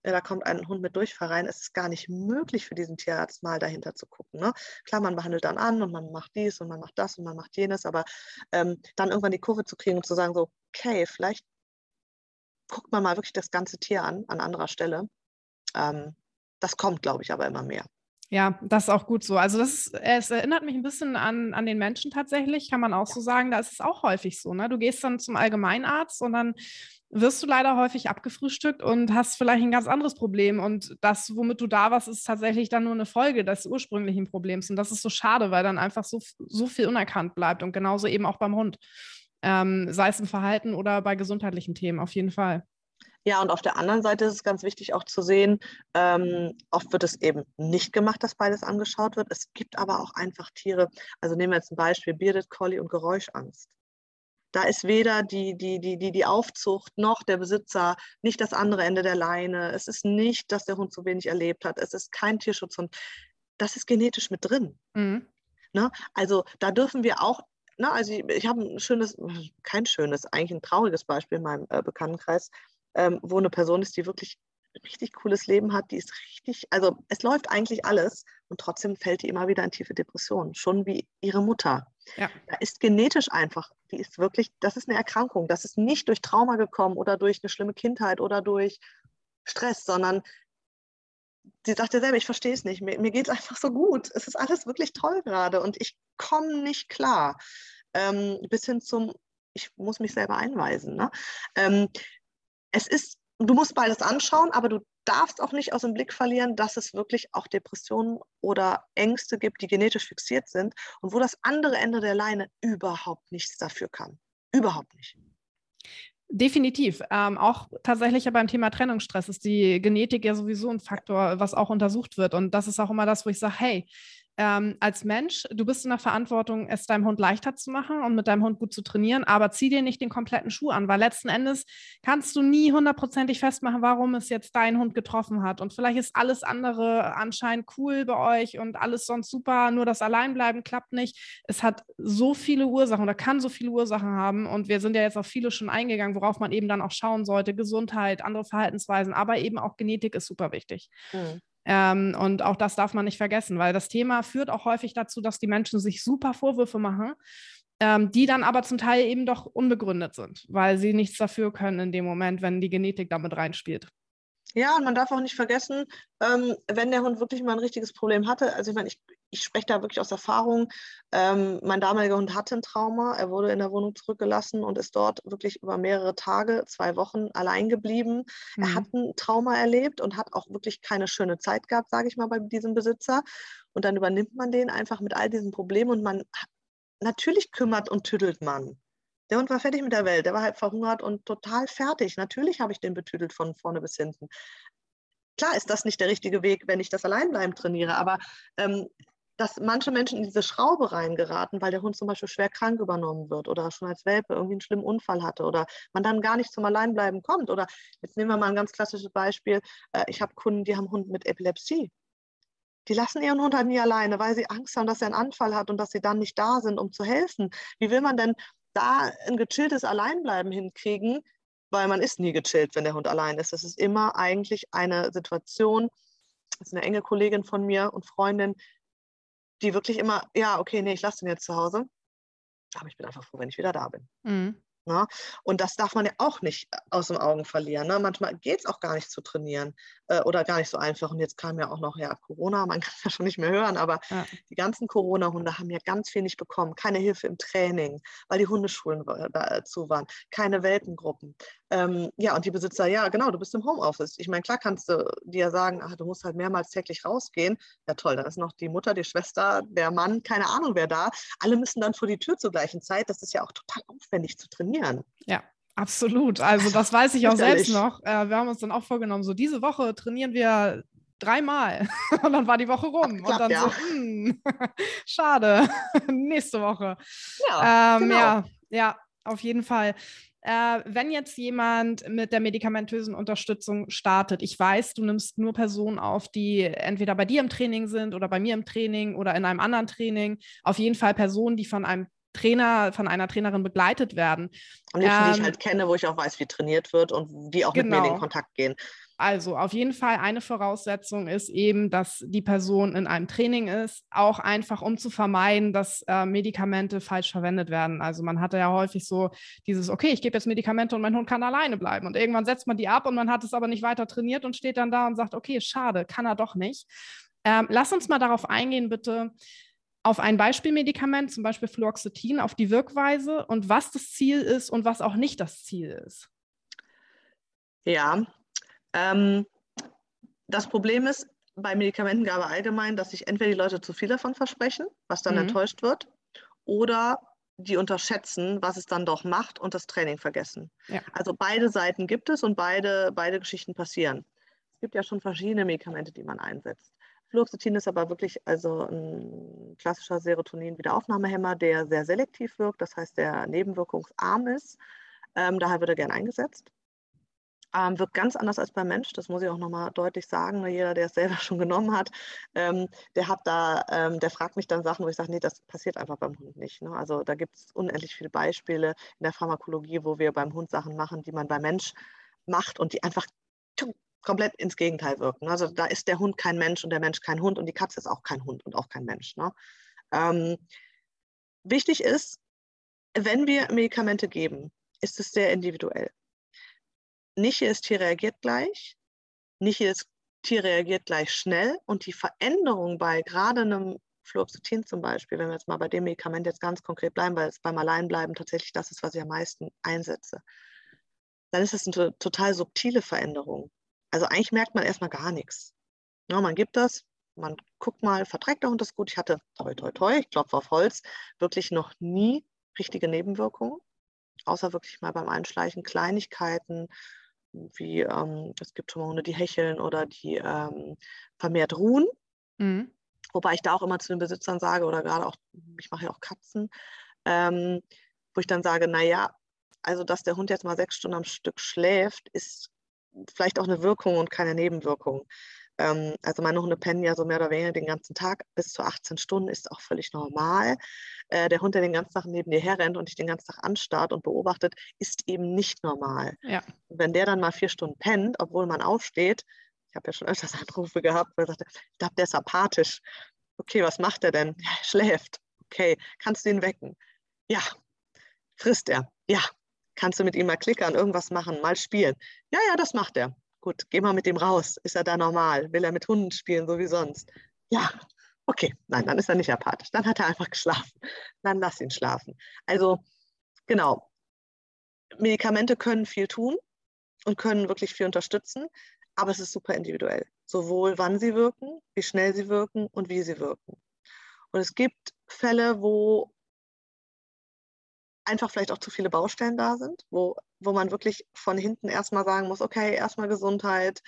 da kommt ein Hund mit Durchfall rein, es ist gar nicht möglich für diesen Tierarzt mal dahinter zu gucken. Ne? Klar, man behandelt dann an und man macht dies und man macht das und man macht jenes, aber ähm, dann irgendwann die Kurve zu kriegen und zu sagen, so, okay, vielleicht guckt man mal wirklich das ganze Tier an, an anderer Stelle. Ähm, das kommt, glaube ich, aber immer mehr. Ja, das ist auch gut so. Also das ist, es erinnert mich ein bisschen an, an den Menschen tatsächlich, kann man auch so sagen. Da ist es auch häufig so. Ne? Du gehst dann zum Allgemeinarzt und dann wirst du leider häufig abgefrühstückt und hast vielleicht ein ganz anderes Problem. Und das, womit du da warst, ist tatsächlich dann nur eine Folge des ursprünglichen Problems. Und das ist so schade, weil dann einfach so, so viel unerkannt bleibt. Und genauso eben auch beim Hund. Ähm, sei es im Verhalten oder bei gesundheitlichen Themen, auf jeden Fall. Ja, und auf der anderen Seite ist es ganz wichtig auch zu sehen, ähm, oft wird es eben nicht gemacht, dass beides angeschaut wird. Es gibt aber auch einfach Tiere, also nehmen wir jetzt ein Beispiel, Bearded Collie und Geräuschangst. Da ist weder die, die, die, die, die Aufzucht noch der Besitzer, nicht das andere Ende der Leine. Es ist nicht, dass der Hund zu wenig erlebt hat. Es ist kein Tierschutzhund. Das ist genetisch mit drin. Mhm. Ne? Also da dürfen wir auch na, also ich, ich habe ein schönes, kein schönes, eigentlich ein trauriges Beispiel in meinem äh, Bekanntenkreis ähm, wo eine Person ist, die wirklich ein richtig cooles Leben hat, die ist richtig, also es läuft eigentlich alles und trotzdem fällt die immer wieder in tiefe Depressionen, schon wie ihre Mutter. Ja. Da ist genetisch einfach, die ist wirklich, das ist eine Erkrankung, das ist nicht durch Trauma gekommen oder durch eine schlimme Kindheit oder durch Stress, sondern sie sagt ja selber, ich verstehe es nicht, mir, mir geht es einfach so gut, es ist alles wirklich toll gerade und ich komme nicht klar. Ähm, bis hin zum, ich muss mich selber einweisen. Ne? Ähm, es ist, du musst beides anschauen, aber du darfst auch nicht aus dem Blick verlieren, dass es wirklich auch Depressionen oder Ängste gibt, die genetisch fixiert sind und wo das andere Ende der Leine überhaupt nichts dafür kann. Überhaupt nicht. Definitiv. Ähm, auch tatsächlich beim Thema Trennungsstress ist die Genetik ja sowieso ein Faktor, was auch untersucht wird. Und das ist auch immer das, wo ich sage, hey, ähm, als Mensch, du bist in der Verantwortung, es deinem Hund leichter zu machen und mit deinem Hund gut zu trainieren, aber zieh dir nicht den kompletten Schuh an, weil letzten Endes kannst du nie hundertprozentig festmachen, warum es jetzt dein Hund getroffen hat. Und vielleicht ist alles andere anscheinend cool bei euch und alles sonst super, nur das Alleinbleiben klappt nicht. Es hat so viele Ursachen oder kann so viele Ursachen haben und wir sind ja jetzt auf viele schon eingegangen, worauf man eben dann auch schauen sollte. Gesundheit, andere Verhaltensweisen, aber eben auch Genetik ist super wichtig. Mhm. Ähm, und auch das darf man nicht vergessen, weil das Thema führt auch häufig dazu, dass die Menschen sich super Vorwürfe machen, ähm, die dann aber zum Teil eben doch unbegründet sind, weil sie nichts dafür können in dem Moment, wenn die Genetik damit reinspielt. Ja, und man darf auch nicht vergessen, ähm, wenn der Hund wirklich mal ein richtiges Problem hatte, also ich meine, ich, ich spreche da wirklich aus Erfahrung, ähm, mein damaliger Hund hatte ein Trauma, er wurde in der Wohnung zurückgelassen und ist dort wirklich über mehrere Tage, zwei Wochen allein geblieben. Mhm. Er hat ein Trauma erlebt und hat auch wirklich keine schöne Zeit gehabt, sage ich mal, bei diesem Besitzer. Und dann übernimmt man den einfach mit all diesen Problemen und man natürlich kümmert und tüdelt man. Der Hund war fertig mit der Welt, der war halb verhungert und total fertig. Natürlich habe ich den betüdelt von vorne bis hinten. Klar ist das nicht der richtige Weg, wenn ich das Alleinbleiben trainiere, aber ähm, dass manche Menschen in diese Schraube reingeraten, weil der Hund zum Beispiel schwer krank übernommen wird oder schon als Welpe irgendwie einen schlimmen Unfall hatte oder man dann gar nicht zum Alleinbleiben kommt. Oder jetzt nehmen wir mal ein ganz klassisches Beispiel. Äh, ich habe Kunden, die haben Hund mit Epilepsie. Die lassen ihren Hund halt nie alleine, weil sie Angst haben, dass er einen Anfall hat und dass sie dann nicht da sind, um zu helfen. Wie will man denn da ein gechilltes Alleinbleiben hinkriegen, weil man ist nie gechillt, wenn der Hund allein ist. Das ist immer eigentlich eine Situation, das ist eine enge Kollegin von mir und Freundin, die wirklich immer, ja, okay, nee, ich lasse den jetzt zu Hause, aber ich bin einfach froh, wenn ich wieder da bin. Mhm. Ne? Und das darf man ja auch nicht äh, aus den Augen verlieren. Ne? Manchmal geht es auch gar nicht zu trainieren äh, oder gar nicht so einfach. Und jetzt kam ja auch noch ja, Corona, man <laughs> kann ja schon nicht mehr hören, aber ja. die ganzen Corona-Hunde haben ja ganz viel nicht bekommen. Keine Hilfe im Training, weil die Hundeschulen äh, zu waren, keine Welpengruppen. Ähm, ja, und die Besitzer, ja, genau, du bist im Homeoffice. Ich meine, klar kannst du dir sagen, ach, du musst halt mehrmals täglich rausgehen. Ja, toll, dann ist noch die Mutter, die Schwester, der Mann, keine Ahnung wer da. Alle müssen dann vor die Tür zur gleichen Zeit. Das ist ja auch total aufwendig zu trainieren. Ja, Absolut. Also das weiß ich <laughs> auch selbst noch. Äh, wir haben uns dann auch vorgenommen, so diese Woche trainieren wir dreimal. <laughs> Und dann war die Woche rum. Klappt, und dann ja. so, hm, <laughs> schade, nächste Woche. Ja, ähm, genau. ja, ja, auf jeden Fall. Äh, wenn jetzt jemand mit der medikamentösen Unterstützung startet, ich weiß, du nimmst nur Personen auf, die entweder bei dir im Training sind oder bei mir im Training oder in einem anderen Training, auf jeden Fall Personen, die von einem Trainer, von einer Trainerin begleitet werden. Und ich, ähm, die ich halt kenne, wo ich auch weiß, wie trainiert wird und die auch genau. mit mir in den genau. Kontakt gehen. Also auf jeden Fall eine Voraussetzung ist eben, dass die Person in einem Training ist, auch einfach um zu vermeiden, dass äh, Medikamente falsch verwendet werden. Also man hatte ja häufig so dieses, okay, ich gebe jetzt Medikamente und mein Hund kann alleine bleiben. Und irgendwann setzt man die ab und man hat es aber nicht weiter trainiert und steht dann da und sagt, okay, schade, kann er doch nicht. Ähm, lass uns mal darauf eingehen, bitte, auf ein Beispielmedikament, zum Beispiel Fluoxetin, auf die Wirkweise und was das Ziel ist und was auch nicht das Ziel ist. Ja, ähm, das Problem ist bei Medikamentengabe allgemein, dass sich entweder die Leute zu viel davon versprechen, was dann mhm. enttäuscht wird, oder die unterschätzen, was es dann doch macht und das Training vergessen. Ja. Also beide Seiten gibt es und beide, beide Geschichten passieren. Es gibt ja schon verschiedene Medikamente, die man einsetzt. Fluoxetin ist aber wirklich also ein klassischer Serotonin-Wiederaufnahmehemmer, der sehr selektiv wirkt, das heißt, der nebenwirkungsarm ist. Ähm, daher wird er gern eingesetzt. Ähm, wirkt ganz anders als beim Mensch, das muss ich auch nochmal deutlich sagen. Ne? Jeder, der es selber <laughs> schon genommen hat, ähm, der hat da, ähm, der fragt mich dann Sachen, wo ich sage, nee, das passiert einfach beim Hund nicht. Ne? Also da gibt es unendlich viele Beispiele in der Pharmakologie, wo wir beim Hund Sachen machen, die man beim Mensch macht und die einfach komplett ins Gegenteil wirken. Also da ist der Hund kein Mensch und der Mensch kein Hund und die Katze ist auch kein Hund und auch kein Mensch. Ne? Ähm, wichtig ist, wenn wir Medikamente geben, ist es sehr individuell nicht jedes Tier reagiert gleich, nicht jedes Tier reagiert gleich schnell und die Veränderung bei gerade einem Fluoxetin zum Beispiel, wenn wir jetzt mal bei dem Medikament jetzt ganz konkret bleiben, weil es beim Alleinbleiben tatsächlich das ist, was ich am meisten einsetze, dann ist es eine total subtile Veränderung. Also eigentlich merkt man erstmal gar nichts. Ja, man gibt das, man guckt mal, verträgt Hund das gut. Ich hatte, toi, toi, toi, ich klopfe auf Holz, wirklich noch nie richtige Nebenwirkungen, außer wirklich mal beim Einschleichen Kleinigkeiten, wie ähm, es gibt schon mal Hunde, die hecheln oder die ähm, vermehrt ruhen. Mhm. Wobei ich da auch immer zu den Besitzern sage, oder gerade auch, ich mache ja auch Katzen, ähm, wo ich dann sage, naja, also dass der Hund jetzt mal sechs Stunden am Stück schläft, ist vielleicht auch eine Wirkung und keine Nebenwirkung. Ähm, also meine Hunde pennen ja so mehr oder weniger den ganzen Tag bis zu 18 Stunden, ist auch völlig normal. Äh, der Hund, der den ganzen Tag neben dir herrennt und dich den ganzen Tag anstarrt und beobachtet, ist eben nicht normal. Ja. wenn der dann mal vier Stunden pennt, obwohl man aufsteht, ich habe ja schon öfters <laughs> Anrufe gehabt, wo er sagte, ich glaube, der ist apathisch. Okay, was macht er denn? Ja, er schläft. Okay, kannst du ihn wecken? Ja. Frisst er? Ja. Kannst du mit ihm mal klickern, irgendwas machen, mal spielen? Ja, ja, das macht er. Gut, geh mal mit ihm raus. Ist er da normal? Will er mit Hunden spielen, so wie sonst? Ja, okay. Nein, dann ist er nicht apathisch. Dann hat er einfach geschlafen. Dann lass ihn schlafen. Also, genau. Medikamente können viel tun und können wirklich viel unterstützen, aber es ist super individuell. Sowohl wann sie wirken, wie schnell sie wirken und wie sie wirken. Und es gibt Fälle, wo einfach vielleicht auch zu viele Baustellen da sind, wo, wo man wirklich von hinten erstmal sagen muss, okay, erstmal Gesundheit,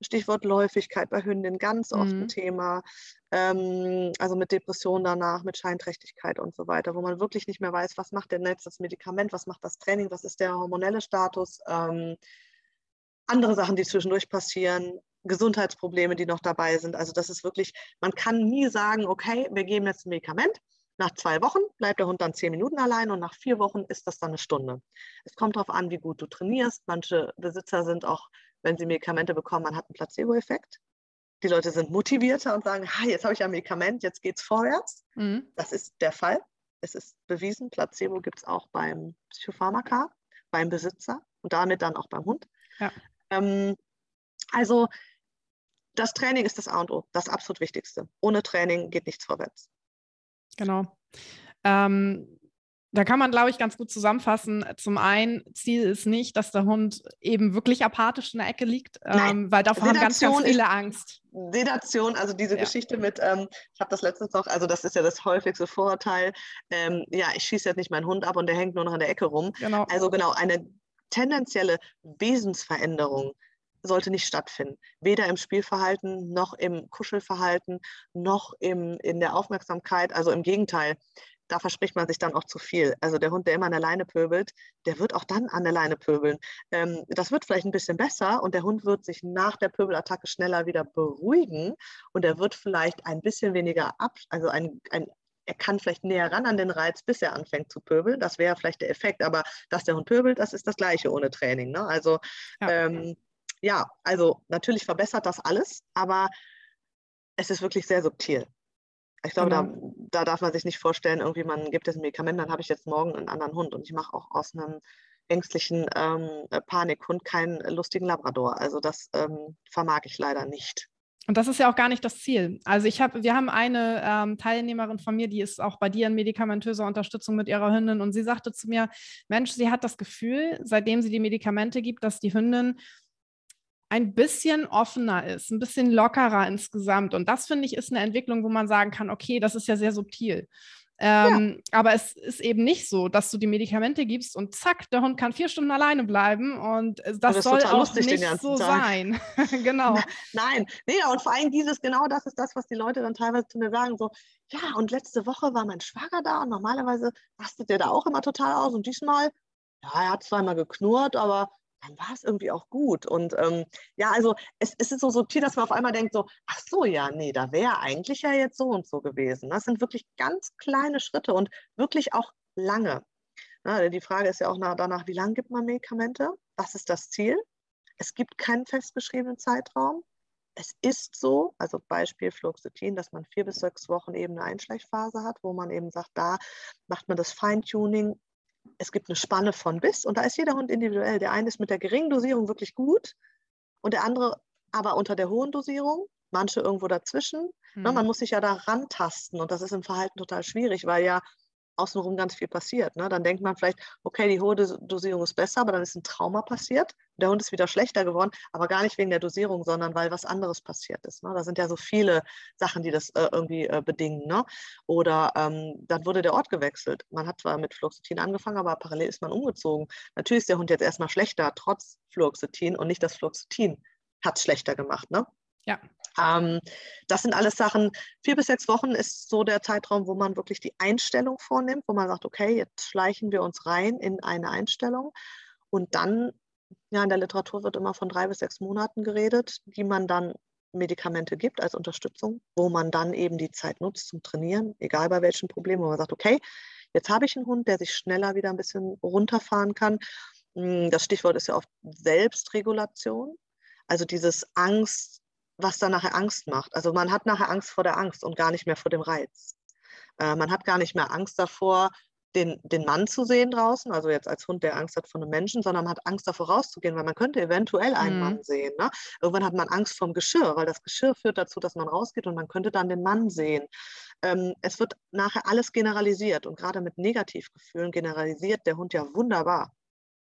Stichwort Läufigkeit bei Hündinnen, ganz oft mhm. ein Thema, ähm, also mit Depressionen danach, mit Scheinträchtigkeit und so weiter, wo man wirklich nicht mehr weiß, was macht denn jetzt das Medikament, was macht das Training, was ist der hormonelle Status, ähm, andere Sachen, die zwischendurch passieren, Gesundheitsprobleme, die noch dabei sind. Also das ist wirklich, man kann nie sagen, okay, wir geben jetzt ein Medikament, nach zwei Wochen bleibt der Hund dann zehn Minuten allein und nach vier Wochen ist das dann eine Stunde. Es kommt darauf an, wie gut du trainierst. Manche Besitzer sind auch, wenn sie Medikamente bekommen, man hat einen Placebo-Effekt. Die Leute sind motivierter und sagen, ha, jetzt habe ich ein Medikament, jetzt geht es vorwärts. Mhm. Das ist der Fall. Es ist bewiesen, Placebo gibt es auch beim Psychopharmaka, beim Besitzer und damit dann auch beim Hund. Ja. Ähm, also das Training ist das A und O, das absolut Wichtigste. Ohne Training geht nichts vorwärts. Genau. Ähm, da kann man, glaube ich, ganz gut zusammenfassen. Zum einen, Ziel ist nicht, dass der Hund eben wirklich apathisch in der Ecke liegt, ähm, weil davor haben ganz, ganz viele Angst. Sedation, also diese ja. Geschichte mit, ähm, ich habe das letztens noch, also das ist ja das häufigste Vorurteil, ähm, ja, ich schieße jetzt nicht meinen Hund ab und der hängt nur noch in der Ecke rum. Genau. Also genau, eine tendenzielle Wesensveränderung sollte nicht stattfinden. Weder im Spielverhalten noch im Kuschelverhalten noch im, in der Aufmerksamkeit. Also im Gegenteil, da verspricht man sich dann auch zu viel. Also der Hund, der immer an der Leine pöbelt, der wird auch dann an der Leine pöbeln. Ähm, das wird vielleicht ein bisschen besser und der Hund wird sich nach der Pöbelattacke schneller wieder beruhigen und er wird vielleicht ein bisschen weniger ab, also ein, ein er kann vielleicht näher ran an den Reiz, bis er anfängt zu pöbeln. Das wäre vielleicht der Effekt. Aber dass der Hund pöbelt, das ist das Gleiche ohne Training. Ne? Also ja. Ähm, ja, also natürlich verbessert das alles, aber es ist wirklich sehr subtil. Ich glaube, genau. da, da darf man sich nicht vorstellen, irgendwie man gibt jetzt ein Medikament, dann habe ich jetzt morgen einen anderen Hund und ich mache auch aus einem ängstlichen ähm, Panikhund keinen lustigen Labrador. Also das ähm, vermag ich leider nicht. Und das ist ja auch gar nicht das Ziel. Also ich habe, wir haben eine ähm, Teilnehmerin von mir, die ist auch bei dir in medikamentöser Unterstützung mit ihrer Hündin und sie sagte zu mir, Mensch, sie hat das Gefühl, seitdem sie die Medikamente gibt, dass die Hündin ein bisschen offener ist, ein bisschen lockerer insgesamt. Und das finde ich ist eine Entwicklung, wo man sagen kann, okay, das ist ja sehr subtil. Ähm, ja. Aber es ist eben nicht so, dass du die Medikamente gibst und zack, der Hund kann vier Stunden alleine bleiben und das, das soll auch nicht so Tag. sein. <laughs> genau. Nein, nee, und vor allem dieses, genau das ist das, was die Leute dann teilweise zu mir sagen, so, ja, und letzte Woche war mein Schwager da und normalerweise rastet der da auch immer total aus und diesmal, ja, er hat zweimal geknurrt, aber dann war es irgendwie auch gut. Und ähm, ja, also es, es, ist so subtil, dass man auf einmal denkt, so, ach so, ja, nee, da wäre eigentlich ja jetzt so und so gewesen. Das sind wirklich ganz kleine Schritte und wirklich auch lange. Na, die Frage ist ja auch nach, danach, wie lange gibt man Medikamente? Was ist das Ziel? Es gibt keinen festgeschriebenen Zeitraum. Es ist so, also Beispiel Fluoxetin, dass man vier bis sechs Wochen eben eine Einschleichphase hat, wo man eben sagt, da macht man das Feintuning, es gibt eine Spanne von bis und da ist jeder Hund individuell. Der eine ist mit der geringen Dosierung wirklich gut und der andere aber unter der hohen Dosierung, manche irgendwo dazwischen. Mhm. man muss sich ja da rantasten und das ist im Verhalten total schwierig, weil ja außenrum ganz viel passiert. Ne? Dann denkt man vielleicht, okay, die hohe Dosierung ist besser, aber dann ist ein Trauma passiert. Der Hund ist wieder schlechter geworden, aber gar nicht wegen der Dosierung, sondern weil was anderes passiert ist. Ne? Da sind ja so viele Sachen, die das äh, irgendwie äh, bedingen. Ne? Oder ähm, dann wurde der Ort gewechselt. Man hat zwar mit Fluoxetin angefangen, aber parallel ist man umgezogen. Natürlich ist der Hund jetzt erstmal schlechter, trotz Fluoxetin und nicht das Fluoxetin hat es schlechter gemacht. Ne? Ja. Ähm, das sind alles Sachen, vier bis sechs Wochen ist so der Zeitraum, wo man wirklich die Einstellung vornimmt, wo man sagt, okay, jetzt schleichen wir uns rein in eine Einstellung. Und dann, ja, in der Literatur wird immer von drei bis sechs Monaten geredet, die man dann Medikamente gibt als Unterstützung, wo man dann eben die Zeit nutzt zum Trainieren, egal bei welchen Problemen, wo man sagt, okay, jetzt habe ich einen Hund, der sich schneller wieder ein bisschen runterfahren kann. Hm, das Stichwort ist ja oft Selbstregulation. Also dieses Angst, was dann nachher Angst macht. Also man hat nachher Angst vor der Angst und gar nicht mehr vor dem Reiz. Äh, man hat gar nicht mehr Angst davor, den, den Mann zu sehen draußen, also jetzt als Hund, der Angst hat vor einem Menschen, sondern man hat Angst davor rauszugehen, weil man könnte eventuell einen mhm. Mann sehen. Ne? Irgendwann hat man Angst vom Geschirr, weil das Geschirr führt dazu, dass man rausgeht und man könnte dann den Mann sehen. Ähm, es wird nachher alles generalisiert und gerade mit Negativgefühlen generalisiert der Hund ja wunderbar.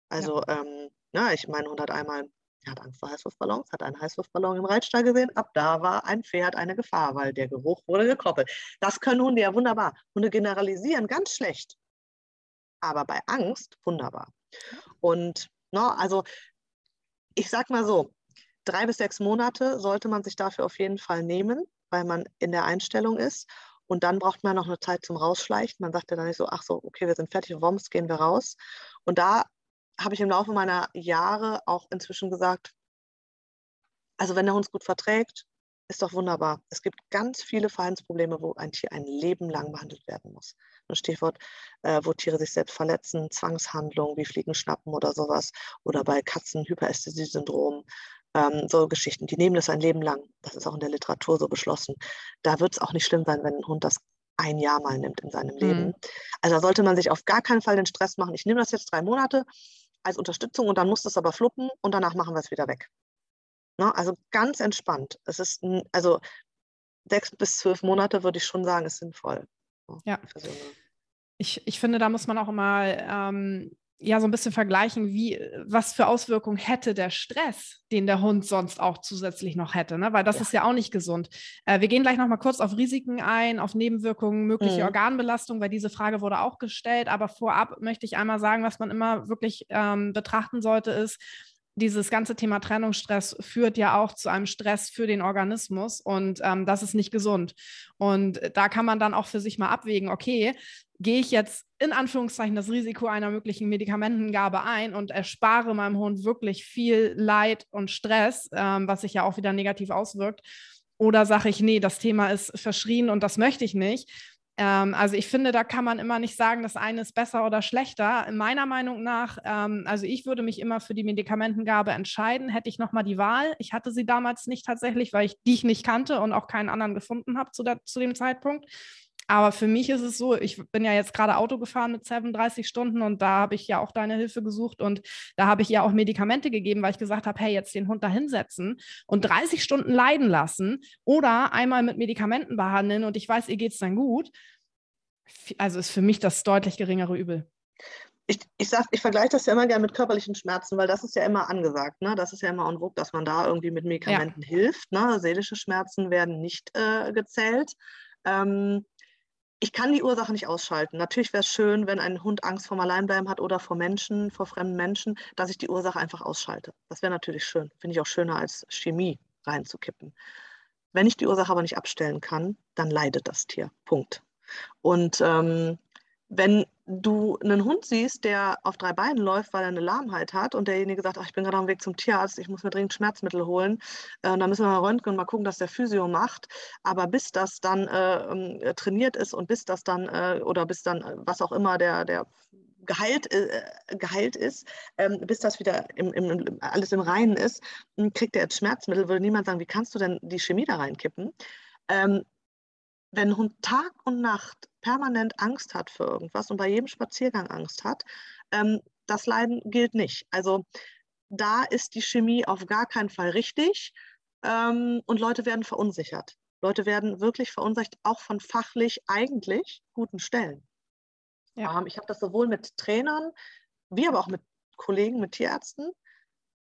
Also ja. ähm, na, ich meine, Hund hat einmal er hat Angst vor Heißluftballons, hat einen Heißluftballon im Reitstall gesehen. Ab da war ein Pferd eine Gefahr, weil der Geruch wurde gekoppelt. Das können Hunde ja wunderbar. Hunde generalisieren ganz schlecht. Aber bei Angst wunderbar. Und no, ne, also ich sag mal so, drei bis sechs Monate sollte man sich dafür auf jeden Fall nehmen, weil man in der Einstellung ist. Und dann braucht man noch eine Zeit zum Rausschleichen. Man sagt ja dann nicht so, ach so, okay, wir sind fertig, Woms, gehen wir raus. Und da habe ich im Laufe meiner Jahre auch inzwischen gesagt, also wenn der Hund es gut verträgt, ist doch wunderbar. Es gibt ganz viele Verhaltensprobleme, wo ein Tier ein Leben lang behandelt werden muss. Ein Stichwort, äh, wo Tiere sich selbst verletzen, Zwangshandlungen wie Fliegen schnappen oder sowas. Oder bei Katzen Hyperästhesie-Syndrom. Ähm, so Geschichten, die nehmen das ein Leben lang. Das ist auch in der Literatur so beschlossen. Da wird es auch nicht schlimm sein, wenn ein Hund das ein Jahr mal nimmt in seinem Leben. Mhm. Also da sollte man sich auf gar keinen Fall den Stress machen. Ich nehme das jetzt drei Monate, als Unterstützung und dann muss das aber fluppen und danach machen wir es wieder weg. Ne? Also ganz entspannt. Es ist, also sechs bis zwölf Monate würde ich schon sagen, ist sinnvoll. Ja. Ich, ich finde, da muss man auch immer ähm, ja so ein bisschen vergleichen, wie, was für Auswirkungen hätte der Stress, den der Hund sonst auch zusätzlich noch hätte, ne? weil das ja. ist ja auch nicht gesund. Äh, wir gehen gleich nochmal kurz auf Risiken ein, auf Nebenwirkungen, mögliche mhm. Organbelastung, weil diese Frage wurde auch gestellt. Aber vorab möchte ich einmal sagen, was man immer wirklich ähm, betrachten sollte, ist, dieses ganze Thema Trennungsstress führt ja auch zu einem Stress für den Organismus und ähm, das ist nicht gesund. Und da kann man dann auch für sich mal abwägen, okay, gehe ich jetzt in Anführungszeichen das Risiko einer möglichen Medikamentengabe ein und erspare meinem Hund wirklich viel Leid und Stress, ähm, was sich ja auch wieder negativ auswirkt. Oder sage ich, nee, das Thema ist verschrien und das möchte ich nicht. Ähm, also ich finde, da kann man immer nicht sagen, das eine ist besser oder schlechter. Meiner Meinung nach, ähm, also ich würde mich immer für die Medikamentengabe entscheiden, hätte ich nochmal die Wahl. Ich hatte sie damals nicht tatsächlich, weil ich dich nicht kannte und auch keinen anderen gefunden habe zu, zu dem Zeitpunkt. Aber für mich ist es so, ich bin ja jetzt gerade Auto gefahren mit 37 Stunden und da habe ich ja auch deine Hilfe gesucht und da habe ich ja auch Medikamente gegeben, weil ich gesagt habe, hey, jetzt den Hund da hinsetzen und 30 Stunden leiden lassen oder einmal mit Medikamenten behandeln und ich weiß, ihr geht es dann gut. Also ist für mich das deutlich geringere Übel. Ich, ich, ich vergleiche das ja immer gerne mit körperlichen Schmerzen, weil das ist ja immer angesagt. Ne? Das ist ja immer en vogue, dass man da irgendwie mit Medikamenten ja. hilft. Ne? Seelische Schmerzen werden nicht äh, gezählt. Ähm, ich kann die Ursache nicht ausschalten. Natürlich wäre es schön, wenn ein Hund Angst vorm Alleinbleiben hat oder vor Menschen, vor fremden Menschen, dass ich die Ursache einfach ausschalte. Das wäre natürlich schön. Finde ich auch schöner als Chemie reinzukippen. Wenn ich die Ursache aber nicht abstellen kann, dann leidet das Tier. Punkt. Und ähm, wenn du einen Hund siehst, der auf drei Beinen läuft, weil er eine Lahmheit hat und derjenige sagt, ach, ich bin gerade auf dem Weg zum Tierarzt, ich muss mir dringend Schmerzmittel holen, äh, dann müssen wir mal röntgen und mal gucken, dass der Physio macht. Aber bis das dann äh, ähm, trainiert ist und bis das dann äh, oder bis dann, äh, was auch immer der, der geheilt, äh, geheilt ist, ähm, bis das wieder im, im, alles im Reinen ist, hm, kriegt er jetzt Schmerzmittel, würde niemand sagen, wie kannst du denn die Chemie da reinkippen? Ähm, wenn ein Hund Tag und Nacht permanent Angst hat für irgendwas und bei jedem Spaziergang Angst hat, ähm, das Leiden gilt nicht. Also da ist die Chemie auf gar keinen Fall richtig ähm, und Leute werden verunsichert. Leute werden wirklich verunsichert, auch von fachlich eigentlich guten Stellen. Ja. Ähm, ich habe das sowohl mit Trainern wie aber auch mit Kollegen, mit Tierärzten,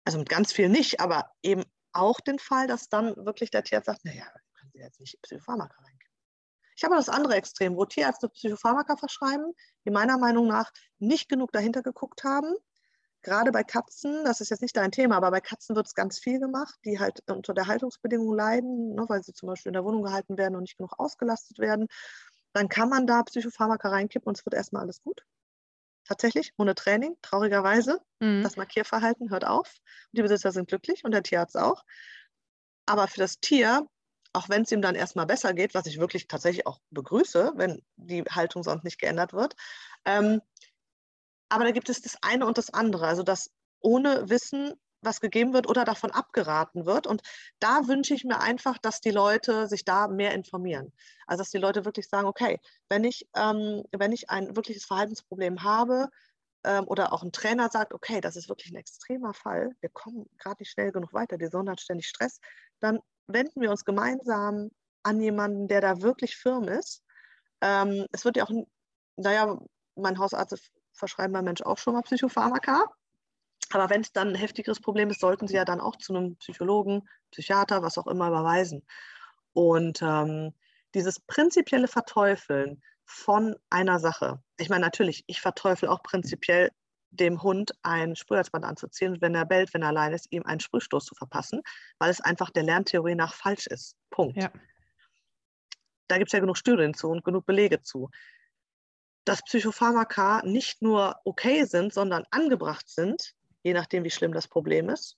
also mit ganz viel nicht, aber eben auch den Fall, dass dann wirklich der Tierarzt sagt, naja, können Sie jetzt nicht Psychopharmaka rein ich habe das andere Extrem, wo Tierärzte Psychopharmaka verschreiben, die meiner Meinung nach nicht genug dahinter geguckt haben. Gerade bei Katzen, das ist jetzt nicht dein Thema, aber bei Katzen wird es ganz viel gemacht, die halt unter der Haltungsbedingung leiden, ne, weil sie zum Beispiel in der Wohnung gehalten werden und nicht genug ausgelastet werden. Dann kann man da Psychopharmaka reinkippen und es wird erstmal alles gut. Tatsächlich, ohne Training, traurigerweise. Mhm. Das Markierverhalten hört auf. Die Besitzer sind glücklich und der Tierarzt auch. Aber für das Tier auch wenn es ihm dann erstmal besser geht, was ich wirklich tatsächlich auch begrüße, wenn die Haltung sonst nicht geändert wird. Ähm, aber da gibt es das eine und das andere, also dass ohne Wissen was gegeben wird oder davon abgeraten wird. Und da wünsche ich mir einfach, dass die Leute sich da mehr informieren. Also dass die Leute wirklich sagen, okay, wenn ich, ähm, wenn ich ein wirkliches Verhaltensproblem habe, ähm, oder auch ein Trainer sagt, okay, das ist wirklich ein extremer Fall, wir kommen gerade nicht schnell genug weiter, die Sonne hat ständig Stress, dann wenden wir uns gemeinsam an jemanden, der da wirklich firm ist. Ähm, es wird ja auch, naja, mein Hausarzt verschreiben beim Mensch auch schon mal Psychopharmaka. Aber wenn es dann ein heftigeres Problem ist, sollten sie ja dann auch zu einem Psychologen, Psychiater, was auch immer überweisen. Und ähm, dieses prinzipielle Verteufeln von einer Sache, ich meine natürlich, ich verteufel auch prinzipiell dem Hund ein Sprühhalsband anzuziehen wenn er bellt, wenn er allein ist, ihm einen Sprühstoß zu verpassen, weil es einfach der Lerntheorie nach falsch ist. Punkt. Ja. Da gibt es ja genug Studien zu und genug Belege zu. Dass Psychopharmaka nicht nur okay sind, sondern angebracht sind, je nachdem, wie schlimm das Problem ist,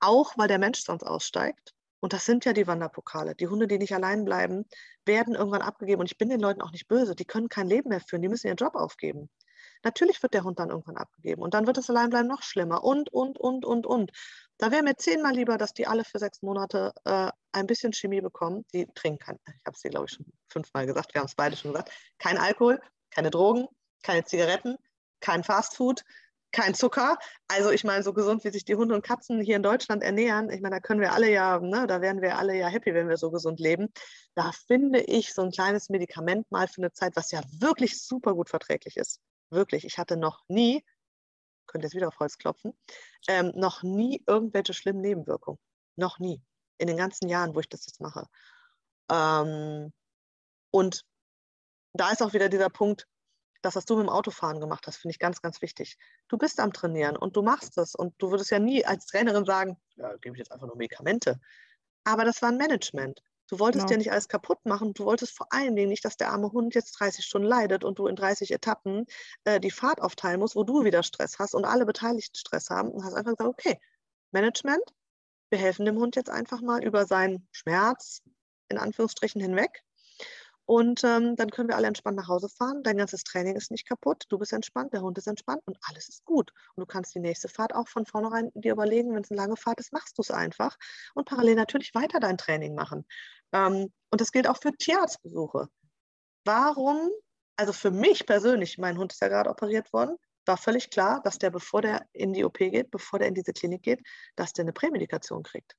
auch weil der Mensch sonst aussteigt. Und das sind ja die Wanderpokale. Die Hunde, die nicht allein bleiben, werden irgendwann abgegeben. Und ich bin den Leuten auch nicht böse. Die können kein Leben mehr führen. Die müssen ihren Job aufgeben. Natürlich wird der Hund dann irgendwann abgegeben und dann wird das Alleinbleiben noch schlimmer und, und, und, und, und. Da wäre mir zehnmal lieber, dass die alle für sechs Monate äh, ein bisschen Chemie bekommen. Die trinken kein, ich habe es dir, glaube ich, schon fünfmal gesagt, wir haben es beide schon gesagt, kein Alkohol, keine Drogen, keine Zigaretten, kein Fastfood, kein Zucker. Also ich meine, so gesund, wie sich die Hunde und Katzen hier in Deutschland ernähren, ich meine, da können wir alle ja, ne, da wären wir alle ja happy, wenn wir so gesund leben. Da finde ich so ein kleines Medikament mal für eine Zeit, was ja wirklich super gut verträglich ist wirklich, ich hatte noch nie, könnte jetzt wieder auf Holz klopfen, ähm, noch nie irgendwelche schlimmen Nebenwirkungen. Noch nie. In den ganzen Jahren, wo ich das jetzt mache. Ähm, und da ist auch wieder dieser Punkt, das, was du mit dem Autofahren gemacht hast, finde ich ganz, ganz wichtig. Du bist am Trainieren und du machst es und du würdest ja nie als Trainerin sagen, ja, gebe ich jetzt einfach nur Medikamente. Aber das war ein Management. Du wolltest genau. ja nicht alles kaputt machen. Du wolltest vor allen Dingen nicht, dass der arme Hund jetzt 30 Stunden leidet und du in 30 Etappen äh, die Fahrt aufteilen musst, wo du wieder Stress hast und alle Beteiligten Stress haben. Und hast einfach gesagt, okay, Management, wir helfen dem Hund jetzt einfach mal über seinen Schmerz in Anführungsstrichen hinweg und ähm, dann können wir alle entspannt nach Hause fahren. Dein ganzes Training ist nicht kaputt. Du bist entspannt, der Hund ist entspannt und alles ist gut. Und du kannst die nächste Fahrt auch von vornherein dir überlegen, wenn es eine lange Fahrt ist, machst du es einfach und parallel natürlich weiter dein Training machen. Ähm, und das gilt auch für Tierarztbesuche. Warum, also für mich persönlich, mein Hund ist ja gerade operiert worden, war völlig klar, dass der, bevor der in die OP geht, bevor der in diese Klinik geht, dass der eine Prämedikation kriegt.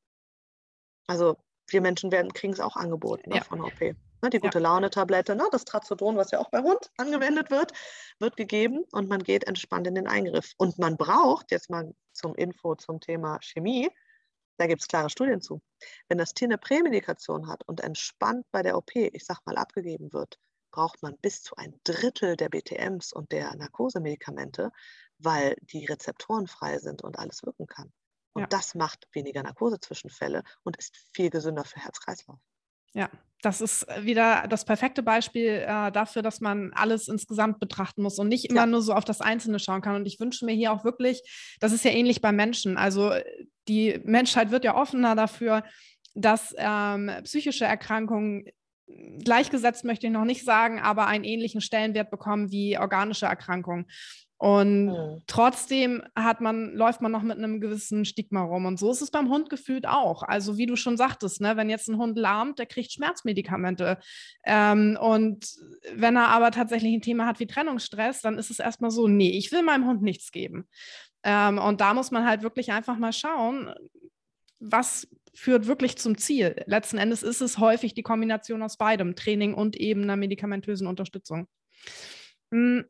Also wir Menschen werden, kriegen es auch angeboten ne, ja. von OP. Ne, die gute Laune-Tablette, ne, das Trazodon, was ja auch bei Hund angewendet wird, wird gegeben und man geht entspannt in den Eingriff. Und man braucht, jetzt mal zum Info zum Thema Chemie, da gibt es klare Studien zu. Wenn das Tier eine Prämedikation hat und entspannt bei der OP, ich sag mal, abgegeben wird, braucht man bis zu ein Drittel der BTMs und der Narkosemedikamente, weil die Rezeptoren frei sind und alles wirken kann. Und ja. das macht weniger Narkosezwischenfälle und ist viel gesünder für Herz-Kreislauf. Ja, das ist äh, wieder das perfekte Beispiel äh, dafür, dass man alles insgesamt betrachten muss und nicht immer ja. nur so auf das Einzelne schauen kann. Und ich wünsche mir hier auch wirklich, das ist ja ähnlich bei Menschen. Also die Menschheit wird ja offener dafür, dass ähm, psychische Erkrankungen gleichgesetzt möchte ich noch nicht sagen, aber einen ähnlichen Stellenwert bekommen wie organische Erkrankungen. Und mhm. trotzdem hat man, läuft man noch mit einem gewissen Stigma rum. Und so ist es beim Hund gefühlt auch. Also wie du schon sagtest, ne, wenn jetzt ein Hund lahmt, der kriegt Schmerzmedikamente. Ähm, und wenn er aber tatsächlich ein Thema hat wie Trennungsstress, dann ist es erstmal so, nee, ich will meinem Hund nichts geben. Ähm, und da muss man halt wirklich einfach mal schauen, was führt wirklich zum Ziel. Letzten Endes ist es häufig die Kombination aus beidem, Training und eben einer medikamentösen Unterstützung. Hm.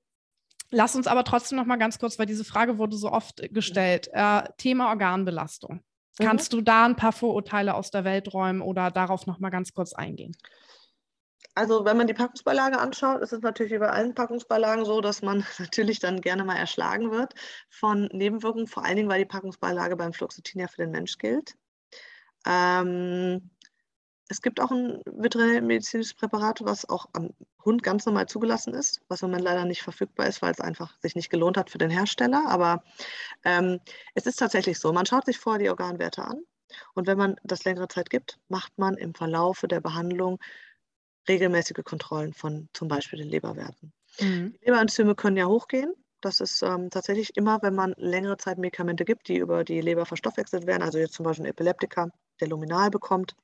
Lass uns aber trotzdem noch mal ganz kurz, weil diese Frage wurde so oft gestellt. Äh, Thema Organbelastung. Mhm. Kannst du da ein paar Vorurteile aus der Welt räumen oder darauf noch mal ganz kurz eingehen? Also wenn man die Packungsbeilage anschaut, ist es natürlich wie bei allen Packungsbeilagen so, dass man <laughs> natürlich dann gerne mal erschlagen wird von Nebenwirkungen, vor allen Dingen, weil die Packungsbeilage beim Fluoxetin ja für den Mensch gilt. Ähm, es gibt auch ein veterinärmedizinisches Präparat, was auch am Hund ganz normal zugelassen ist, was im Moment leider nicht verfügbar ist, weil es einfach sich nicht gelohnt hat für den Hersteller. Aber ähm, es ist tatsächlich so, man schaut sich vorher die Organwerte an und wenn man das längere Zeit gibt, macht man im Verlaufe der Behandlung regelmäßige Kontrollen von zum Beispiel den Leberwerten. Mhm. Die Leberenzyme können ja hochgehen. Das ist ähm, tatsächlich immer, wenn man längere Zeit Medikamente gibt, die über die Leber verstoffwechselt werden, also jetzt zum Beispiel ein Epileptiker, der Luminal bekommt,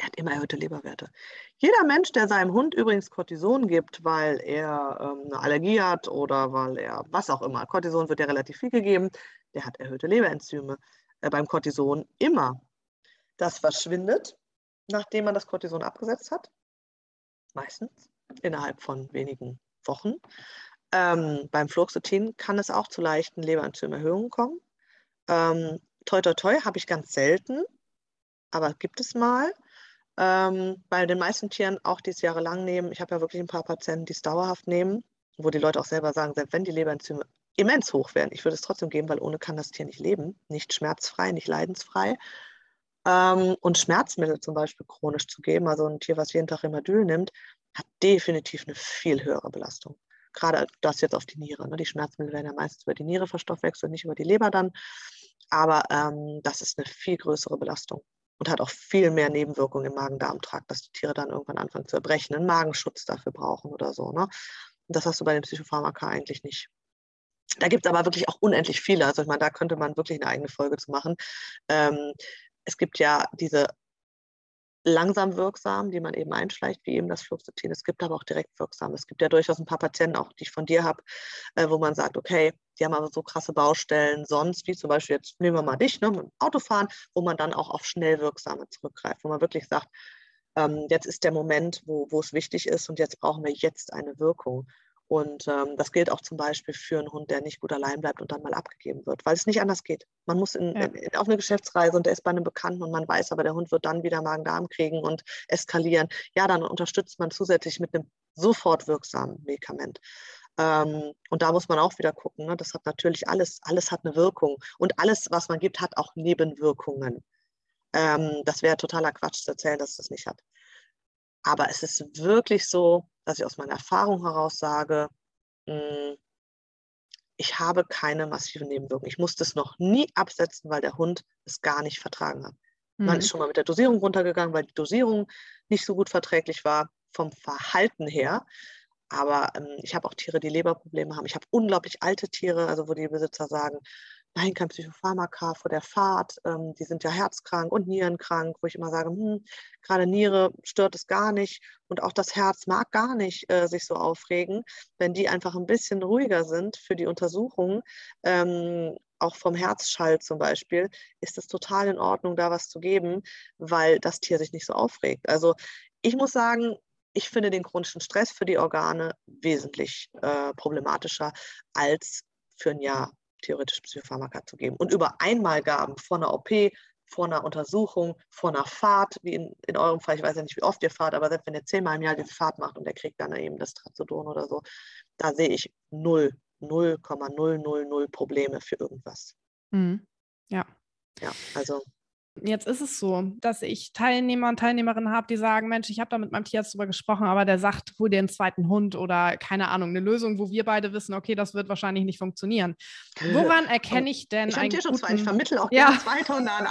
der hat immer erhöhte Leberwerte. Jeder Mensch, der seinem Hund übrigens Cortison gibt, weil er ähm, eine Allergie hat oder weil er was auch immer, Cortison wird ja relativ viel gegeben, der hat erhöhte Leberenzyme äh, beim Cortison immer. Das verschwindet, nachdem man das Cortison abgesetzt hat, meistens innerhalb von wenigen Wochen. Ähm, beim Fluoxetin kann es auch zu leichten Leberenzymerhöhungen kommen. Ähm, toi, toi, toi habe ich ganz selten, aber gibt es mal. Ähm, bei den meisten Tieren auch, die es jahrelang nehmen. Ich habe ja wirklich ein paar Patienten, die es dauerhaft nehmen, wo die Leute auch selber sagen, selbst wenn die Leberenzyme immens hoch wären, ich würde es trotzdem geben, weil ohne kann das Tier nicht leben. Nicht schmerzfrei, nicht leidensfrei. Ähm, und Schmerzmittel zum Beispiel chronisch zu geben, also ein Tier, was jeden Tag Rimadyl nimmt, hat definitiv eine viel höhere Belastung. Gerade das jetzt auf die Niere. Ne? Die Schmerzmittel werden ja meistens über die Niere verstoffwechselt, nicht über die Leber dann. Aber ähm, das ist eine viel größere Belastung und hat auch viel mehr Nebenwirkungen im Magen-Darm-Trakt, dass die Tiere dann irgendwann anfangen zu erbrechen, einen Magenschutz dafür brauchen oder so. Ne? Das hast du bei den Psychopharmaka eigentlich nicht. Da gibt es aber wirklich auch unendlich viele. Also ich meine, da könnte man wirklich eine eigene Folge zu machen. Ähm, es gibt ja diese langsam wirksam, die man eben einschleicht, wie eben das Fluoxetin. Es gibt aber auch direkt wirksam. Es gibt ja durchaus ein paar Patienten, auch die ich von dir habe, äh, wo man sagt, okay, die haben aber so krasse Baustellen sonst, wie zum Beispiel jetzt nehmen wir mal dich, ne, mit dem Autofahren, wo man dann auch auf schnell wirksame zurückgreift, wo man wirklich sagt, ähm, jetzt ist der Moment, wo, wo es wichtig ist und jetzt brauchen wir jetzt eine Wirkung. Und ähm, das gilt auch zum Beispiel für einen Hund, der nicht gut allein bleibt und dann mal abgegeben wird, weil es nicht anders geht. Man muss in, ja. in, auf eine Geschäftsreise und der ist bei einem Bekannten und man weiß, aber der Hund wird dann wieder Magen-Darm kriegen und eskalieren. Ja, dann unterstützt man zusätzlich mit einem sofort wirksamen Medikament. Ähm, und da muss man auch wieder gucken. Ne? Das hat natürlich alles, alles hat eine Wirkung. Und alles, was man gibt, hat auch Nebenwirkungen. Ähm, das wäre totaler Quatsch zu erzählen, dass es das nicht hat. Aber es ist wirklich so, dass ich aus meiner Erfahrung heraus sage, hm, ich habe keine massiven Nebenwirkungen. Ich musste es noch nie absetzen, weil der Hund es gar nicht vertragen hat. Mhm. Man ist schon mal mit der Dosierung runtergegangen, weil die Dosierung nicht so gut verträglich war vom Verhalten her. Aber ähm, ich habe auch Tiere, die Leberprobleme haben. Ich habe unglaublich alte Tiere, also wo die Besitzer sagen, nein, kein Psychopharmaka vor der Fahrt, ähm, die sind ja herzkrank und nierenkrank, wo ich immer sage, hm, gerade Niere stört es gar nicht und auch das Herz mag gar nicht äh, sich so aufregen, wenn die einfach ein bisschen ruhiger sind für die Untersuchung. Ähm, auch vom Herzschall zum Beispiel, ist es total in Ordnung, da was zu geben, weil das Tier sich nicht so aufregt. Also ich muss sagen, ich finde den chronischen Stress für die Organe wesentlich äh, problematischer als für ein Jahr theoretisch Psychopharmaka zu geben. Und über Einmalgaben vor einer OP, vor einer Untersuchung, vor einer Fahrt, wie in, in eurem Fall, ich weiß ja nicht, wie oft ihr fahrt, aber selbst wenn ihr zehnmal im Jahr diese Fahrt macht und der kriegt dann eben das Trazodon oder so, da sehe ich null, 0,000 Probleme für irgendwas. Mhm. Ja. Ja, also Jetzt ist es so, dass ich Teilnehmer und Teilnehmerinnen habe, die sagen, Mensch, ich habe da mit meinem Tierarzt drüber gesprochen, aber der sagt, hol dir einen zweiten Hund oder keine Ahnung, eine Lösung, wo wir beide wissen, okay, das wird wahrscheinlich nicht funktionieren. Woran erkenne ich denn ich einen dir schon zwei, ich vermittle auch ja. zweite Hunde an.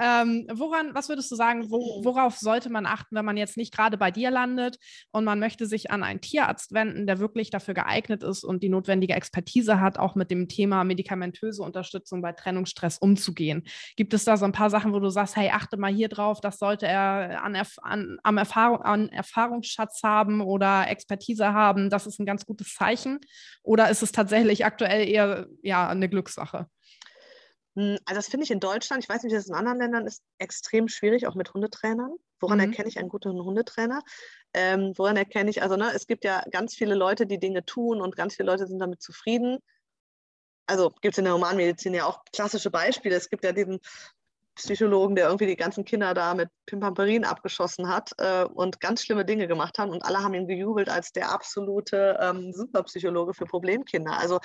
<laughs> ähm, woran, was würdest du sagen, wo, worauf sollte man achten, wenn man jetzt nicht gerade bei dir landet und man möchte sich an einen Tierarzt wenden, der wirklich dafür geeignet ist und die notwendige Expertise hat, auch mit dem Thema medikamentöse Unterstützung bei Trennungsstress umzugehen? Gibt es da so ein paar Sachen, wo du sagst, hey, achte mal hier drauf, das sollte er an, an, am Erfahrung, an Erfahrungsschatz haben oder Expertise haben, das ist ein ganz gutes Zeichen? Oder ist es tatsächlich aktuell eher ja, eine Glückssache? Hm, also das finde ich in Deutschland, ich weiß nicht, wie das in anderen Ländern ist, extrem schwierig, auch mit Hundetrainern. Woran mhm. erkenne ich einen guten Hundetrainer? Ähm, woran erkenne ich, also ne, es gibt ja ganz viele Leute, die Dinge tun und ganz viele Leute sind damit zufrieden also gibt es in der Humanmedizin ja auch klassische Beispiele. Es gibt ja diesen Psychologen, der irgendwie die ganzen Kinder da mit Pimpamperin abgeschossen hat äh, und ganz schlimme Dinge gemacht hat. Und alle haben ihn gejubelt als der absolute ähm, Superpsychologe für Problemkinder. Also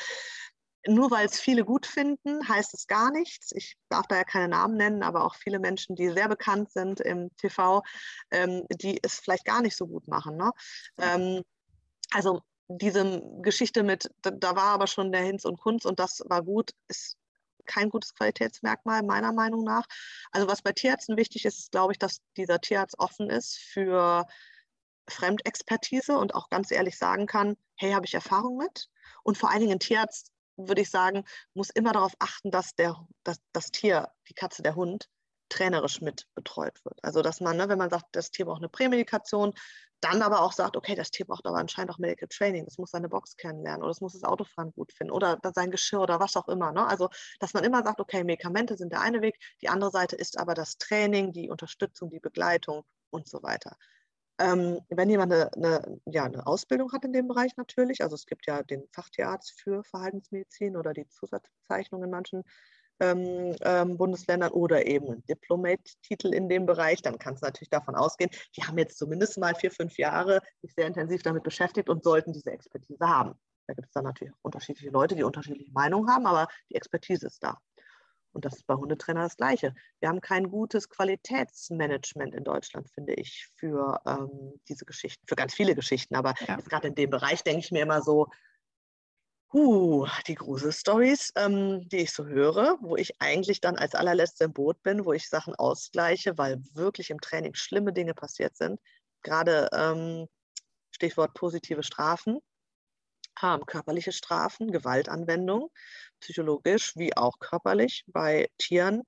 nur weil es viele gut finden, heißt es gar nichts. Ich darf da ja keine Namen nennen, aber auch viele Menschen, die sehr bekannt sind im TV, ähm, die es vielleicht gar nicht so gut machen. Ne? Ähm, also diese Geschichte mit, da, war aber schon der Hinz und Kunz und das war gut, ist kein gutes Qualitätsmerkmal meiner Meinung nach. Also was bei Tierärzten wichtig ist, ist, glaube ich, dass dieser Tierarzt offen ist für Fremdexpertise und auch ganz ehrlich sagen kann, hey, habe ich Erfahrung mit? Und vor allen Dingen ein Tierarzt, würde ich sagen, muss immer darauf achten, dass der, dass das Tier, die Katze, der Hund, trainerisch mit betreut wird. Also dass man, ne, wenn man sagt, das Tier braucht eine Prämedikation, dann aber auch sagt, okay, das Tier braucht aber anscheinend auch Medical Training, das muss seine Box kennenlernen oder es muss das Autofahren gut finden oder sein Geschirr oder was auch immer. Ne? Also dass man immer sagt, okay, Medikamente sind der eine Weg, die andere Seite ist aber das Training, die Unterstützung, die Begleitung und so weiter. Ähm, wenn jemand eine, eine, ja, eine Ausbildung hat in dem Bereich natürlich, also es gibt ja den Fachtierarzt für Verhaltensmedizin oder die Zusatzbezeichnung in manchen ähm, ähm, Bundesländern oder eben einen Diplomate-Titel in dem Bereich, dann kannst du natürlich davon ausgehen, die haben jetzt zumindest mal vier, fünf Jahre sich sehr intensiv damit beschäftigt und sollten diese Expertise haben. Da gibt es dann natürlich unterschiedliche Leute, die unterschiedliche Meinungen haben, aber die Expertise ist da. Und das ist bei Hundetrainer das Gleiche. Wir haben kein gutes Qualitätsmanagement in Deutschland, finde ich, für ähm, diese Geschichten, für ganz viele Geschichten. Aber ja. gerade in dem Bereich denke ich mir immer so, Uh, die Gruselstories, ähm, die ich so höre, wo ich eigentlich dann als allerletzter im Boot bin, wo ich Sachen ausgleiche, weil wirklich im Training schlimme Dinge passiert sind. Gerade ähm, Stichwort positive Strafen, ähm, körperliche Strafen, Gewaltanwendung, psychologisch wie auch körperlich bei Tieren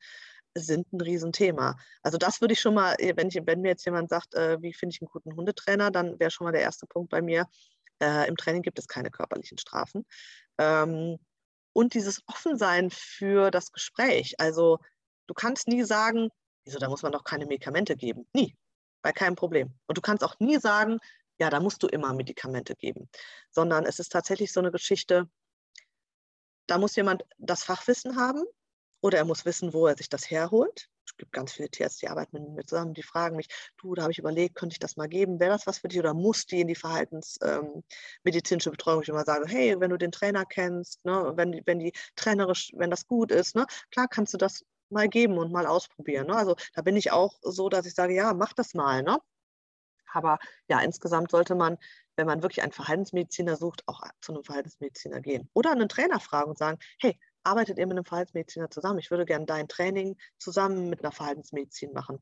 sind ein Riesenthema. Also das würde ich schon mal, wenn, ich, wenn mir jetzt jemand sagt, äh, wie finde ich einen guten Hundetrainer, dann wäre schon mal der erste Punkt bei mir, äh, Im Training gibt es keine körperlichen Strafen. Ähm, und dieses Offensein für das Gespräch. Also du kannst nie sagen, wieso, da muss man doch keine Medikamente geben. Nie, bei keinem Problem. Und du kannst auch nie sagen, ja, da musst du immer Medikamente geben. Sondern es ist tatsächlich so eine Geschichte, da muss jemand das Fachwissen haben oder er muss wissen, wo er sich das herholt. Gibt ganz viele Tierärzte, die arbeiten mit mir zusammen, die fragen mich, du, da habe ich überlegt, könnte ich das mal geben? Wäre das was für dich oder muss die in die verhaltensmedizinische ähm, Betreuung? Ich immer sage, hey, wenn du den Trainer kennst, ne, wenn, wenn die trainerisch, wenn das gut ist, ne, klar kannst du das mal geben und mal ausprobieren. Ne? Also da bin ich auch so, dass ich sage, ja, mach das mal. Ne? Aber ja, insgesamt sollte man, wenn man wirklich einen Verhaltensmediziner sucht, auch zu einem Verhaltensmediziner gehen. Oder einen Trainer fragen und sagen, hey, arbeitet ihr mit einem Verhaltensmediziner zusammen? Ich würde gerne dein Training zusammen mit einer Verhaltensmedizin machen.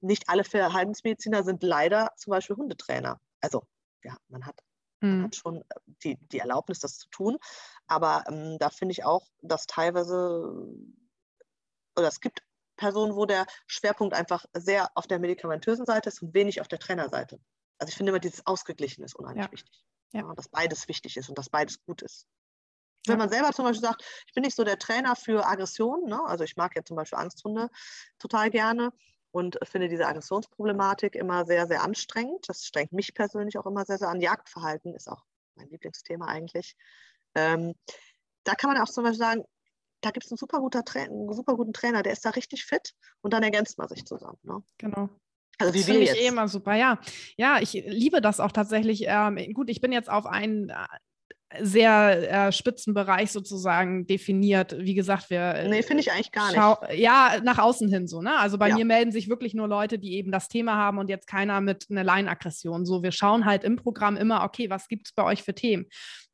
Nicht alle Verhaltensmediziner sind leider zum Beispiel Hundetrainer. Also ja, man hat, man hm. hat schon äh, die, die Erlaubnis, das zu tun. Aber ähm, da finde ich auch, dass teilweise, oder es gibt Personen, wo der Schwerpunkt einfach sehr auf der medikamentösen Seite ist und wenig auf der Trainerseite. Also ich finde immer, dieses Ausgeglichen ist unheimlich ja. wichtig. Ja, dass beides wichtig ist und dass beides gut ist. Wenn man selber zum Beispiel sagt, ich bin nicht so der Trainer für Aggression, ne? also ich mag ja zum Beispiel Angsthunde total gerne und finde diese Aggressionsproblematik immer sehr, sehr anstrengend. Das strengt mich persönlich auch immer sehr, sehr an. Jagdverhalten ist auch mein Lieblingsthema eigentlich. Ähm, da kann man auch zum Beispiel sagen, da gibt es einen super, guter einen super guten Trainer, der ist da richtig fit und dann ergänzt man sich zusammen. Ne? Genau. Also wie das finde ich eh immer super, ja. Ja, ich liebe das auch tatsächlich. Ähm, gut, ich bin jetzt auf einen sehr äh, spitzen Bereich sozusagen definiert. Wie gesagt, wir. Äh, nee, finde ich eigentlich gar nicht. Ja, nach außen hin so, ne? Also bei ja. mir melden sich wirklich nur Leute, die eben das Thema haben und jetzt keiner mit einer Laienaggression. So, wir schauen halt im Programm immer, okay, was gibt es bei euch für Themen?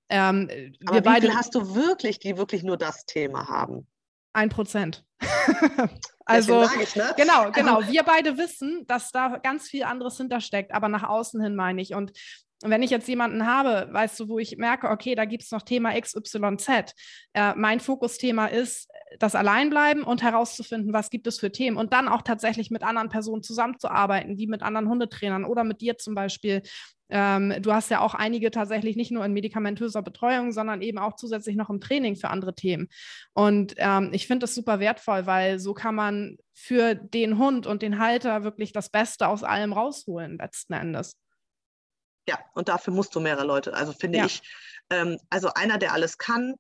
Ähm, Aber wie beide, viel hast du wirklich, die wirklich nur das Thema haben? Ein Prozent. <laughs> also, ich, ne? genau, genau. Also, wir beide wissen, dass da ganz viel anderes hintersteckt, aber nach außen hin meine ich. Und wenn ich jetzt jemanden habe, weißt du, wo ich merke, okay, da gibt es noch Thema XYZ. Äh, mein Fokusthema ist das Alleinbleiben und herauszufinden, was gibt es für Themen und dann auch tatsächlich mit anderen Personen zusammenzuarbeiten, wie mit anderen Hundetrainern oder mit dir zum Beispiel, ähm, du hast ja auch einige tatsächlich nicht nur in medikamentöser Betreuung, sondern eben auch zusätzlich noch im Training für andere Themen. Und ähm, ich finde das super wertvoll, weil so kann man für den Hund und den Halter wirklich das Beste aus allem rausholen, letzten Endes. Ja, und dafür musst du mehrere Leute. Also finde ja. ich, ähm, also einer, der alles kann,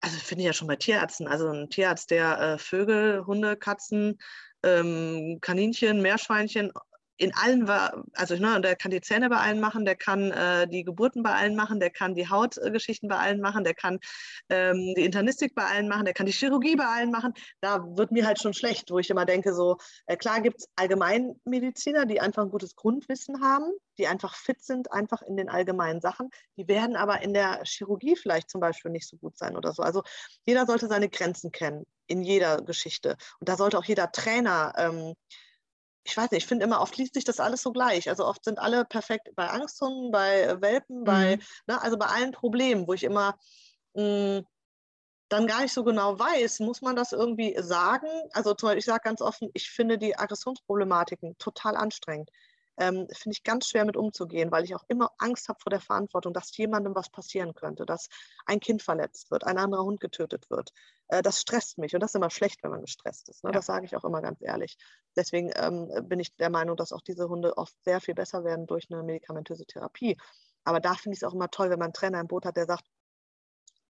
also finde ich ja schon bei Tierärzten, also ein Tierarzt, der äh, Vögel, Hunde, Katzen, ähm, Kaninchen, Meerschweinchen in allen, also ne, der kann die Zähne bei allen machen, der kann äh, die Geburten bei allen machen, der kann die Hautgeschichten bei allen machen, der kann ähm, die Internistik bei allen machen, der kann die Chirurgie bei allen machen. Da wird mir halt schon schlecht, wo ich immer denke, so äh, klar gibt es Allgemeinmediziner, die einfach ein gutes Grundwissen haben, die einfach fit sind, einfach in den allgemeinen Sachen. Die werden aber in der Chirurgie vielleicht zum Beispiel nicht so gut sein oder so. Also jeder sollte seine Grenzen kennen in jeder Geschichte. Und da sollte auch jeder Trainer ähm, ich weiß nicht, ich finde immer, oft liest sich das alles so gleich. Also oft sind alle perfekt bei Angsthunden, bei äh, Welpen, bei, mhm. ne, also bei allen Problemen, wo ich immer mh, hm, dann gar nicht so genau weiß, muss man das irgendwie sagen? Also zum Beispiel, ich sage ganz offen, ich finde die Aggressionsproblematiken total anstrengend ähm, finde ich ganz schwer mit umzugehen, weil ich auch immer Angst habe vor der Verantwortung, dass jemandem was passieren könnte, dass ein Kind verletzt wird, ein anderer Hund getötet wird. Äh, das stresst mich und das ist immer schlecht, wenn man gestresst ist. Ne? Ja. Das sage ich auch immer ganz ehrlich. Deswegen ähm, bin ich der Meinung, dass auch diese Hunde oft sehr viel besser werden durch eine medikamentöse Therapie. Aber da finde ich es auch immer toll, wenn man einen Trainer im Boot hat, der sagt,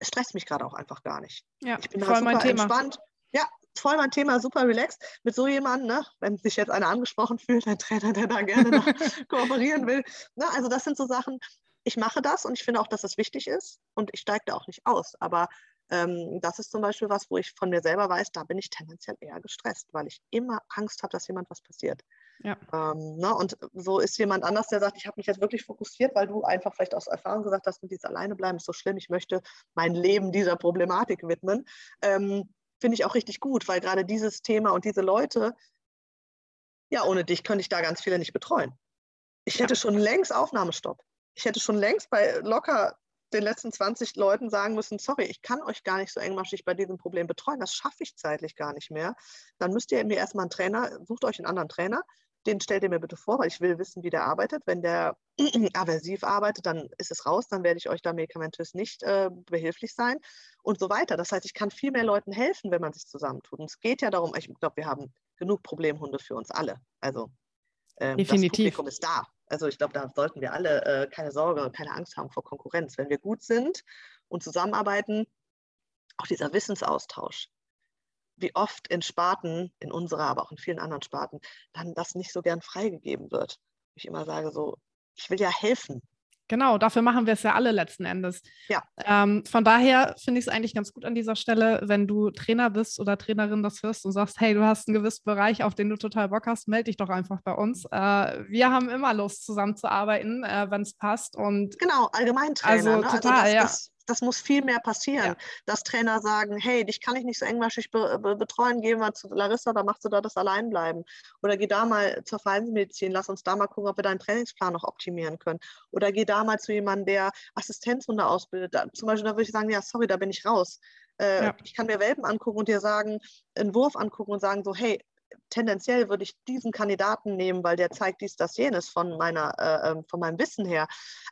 es stresst mich gerade auch einfach gar nicht. Ja, ich bin voll super Thema. entspannt. Ja, voll mein Thema, super relaxed. Mit so jemandem, ne, wenn sich jetzt einer angesprochen fühlt, ein Trainer, der da gerne noch <laughs> kooperieren will. Ne, also das sind so Sachen, ich mache das und ich finde auch, dass das wichtig ist und ich steige da auch nicht aus. Aber ähm, das ist zum Beispiel was, wo ich von mir selber weiß, da bin ich tendenziell eher gestresst, weil ich immer Angst habe, dass jemand was passiert. Ja. Ähm, ne, und so ist jemand anders, der sagt, ich habe mich jetzt wirklich fokussiert, weil du einfach vielleicht aus Erfahrung gesagt hast, mit dieses alleine bleiben ist so schlimm, ich möchte mein Leben dieser Problematik widmen. Ähm, finde ich auch richtig gut, weil gerade dieses Thema und diese Leute, ja, ohne dich könnte ich da ganz viele nicht betreuen. Ich hätte schon längst Aufnahmestopp. Ich hätte schon längst bei locker den letzten 20 Leuten sagen müssen, sorry, ich kann euch gar nicht so engmaschig bei diesem Problem betreuen, das schaffe ich zeitlich gar nicht mehr. Dann müsst ihr mir erstmal einen Trainer, sucht euch einen anderen Trainer, den stellt ihr mir bitte vor, weil ich will wissen, wie der arbeitet. Wenn der <clears throat> aversiv arbeitet, dann ist es raus, dann werde ich euch da medikamentös nicht äh, behilflich sein und so weiter. Das heißt, ich kann viel mehr Leuten helfen, wenn man sich zusammentut. Und es geht ja darum, ich glaube, wir haben genug Problemhunde für uns alle. Also ähm, Definitiv. das Publikum ist da. Also ich glaube, da sollten wir alle äh, keine Sorge, keine Angst haben vor Konkurrenz. Wenn wir gut sind und zusammenarbeiten, auch dieser Wissensaustausch wie oft in Sparten, in unserer, aber auch in vielen anderen Sparten, dann das nicht so gern freigegeben wird. Ich immer sage so, ich will ja helfen. Genau, dafür machen wir es ja alle letzten Endes. Ja. Ähm, von daher finde ich es eigentlich ganz gut an dieser Stelle, wenn du Trainer bist oder Trainerin das hörst und sagst, hey, du hast einen gewissen Bereich, auf den du total Bock hast, melde dich doch einfach bei uns. Äh, wir haben immer Lust, zusammenzuarbeiten, äh, wenn es passt. Und genau, Allgemeintrainer. Also, ne? total, also das, ja. das, das muss viel mehr passieren, Ja. dass Trainer sagen, hey, dich kann ich nicht so engmaschig be be betreuen, geh mal zu Larissa, da machst du da das allein bleiben. Oder geh da mal zur Verhaltensmedizin, lass uns da mal gucken, ob wir deinen Trainingsplan noch optimieren können. Oder geh da mal zu jemandem, der Assistenzhunde ausbildet. Da, zum Beispiel, da würde ich sagen, ja, sorry, da bin ich raus. Äh, Ja. Ich kann mir Welpen angucken und dir sagen, einen Wurf angucken und sagen so, hey, tendenziell würde ich diesen Kandidaten nehmen, weil der zeigt dies, das, jenes von, meiner, äh, ähm, von meinem Wissen her.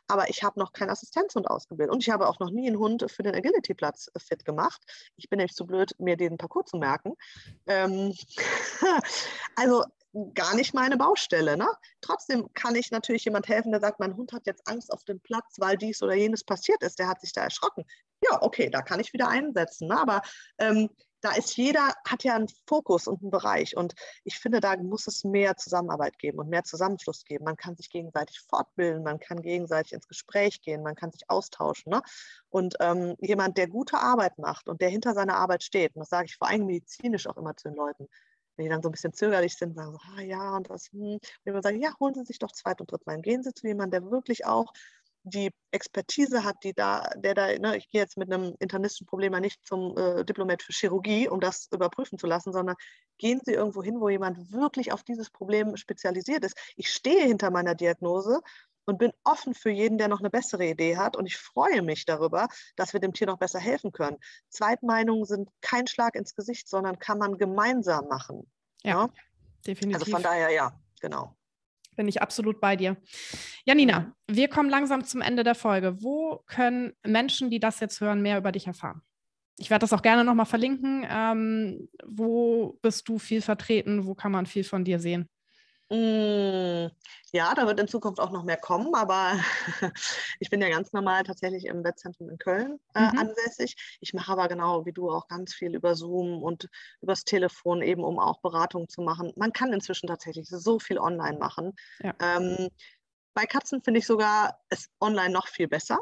Aber ich habe noch keinen Assistenzhund ausgebildet und ich habe auch noch nie einen Hund für den Agility-Platz äh, fit gemacht. Ich bin nämlich zu blöd, mir den Parcours zu merken. Ähm, <laughs> also gar nicht meine Baustelle. Ne? Trotzdem kann ich natürlich jemand helfen, der sagt, mein Hund hat jetzt Angst auf dem Platz, weil dies oder jenes passiert ist. Der hat sich da erschrocken. Ja, okay, da kann ich wieder einsetzen. Ne? Aber ähm, da ist jeder, hat ja einen Fokus und einen Bereich. Und ich finde, da muss es mehr Zusammenarbeit geben und mehr Zusammenschluss geben. Man kann sich gegenseitig fortbilden, man kann gegenseitig ins Gespräch gehen, man kann sich austauschen. Ne? Und ähm, jemand, der gute Arbeit macht und der hinter seiner Arbeit steht, und das sage ich vor allem medizinisch auch immer zu den Leuten, wenn die dann so ein bisschen zögerlich sind, sagen so, ah ja, und das, hm. Ich immer sage, ja, holen Sie sich doch zweit und drittmal. Gehen Sie zu jemandem, der wirklich auch die Expertise hat, die da, der da, ne, ich gehe jetzt mit einem internistischen Problem nicht zum äh, Diplomat für Chirurgie, um das überprüfen zu lassen, sondern gehen Sie irgendwo hin, wo jemand wirklich auf dieses Problem spezialisiert ist. Ich stehe hinter meiner Diagnose und bin offen für jeden, der noch eine bessere Idee hat. Und ich freue mich darüber, dass wir dem Tier noch besser helfen können. Zweitmeinungen sind kein Schlag ins Gesicht, sondern kann man gemeinsam machen. Ja, ne? definitiv. Also von daher ja, genau. Bin ich absolut bei dir. Janina, wir kommen langsam zum Ende der Folge. Wo können Menschen, die das jetzt hören, mehr über dich erfahren? Ich werde das auch gerne nochmal verlinken. Ähm, wo bist du viel vertreten? Wo kann man viel von dir sehen? Mm, Ja, da wird in Zukunft auch noch mehr kommen, aber <laughs> ich bin ja ganz normal tatsächlich im Wettzentrum in Köln äh, Mhm. ansässig. Ich mache aber genau wie du auch ganz viel über Zoom und übers Telefon eben, um auch Beratungen zu machen. Man kann inzwischen tatsächlich so viel online machen. Ja. Ähm, bei Katzen finde ich sogar es online noch viel besser.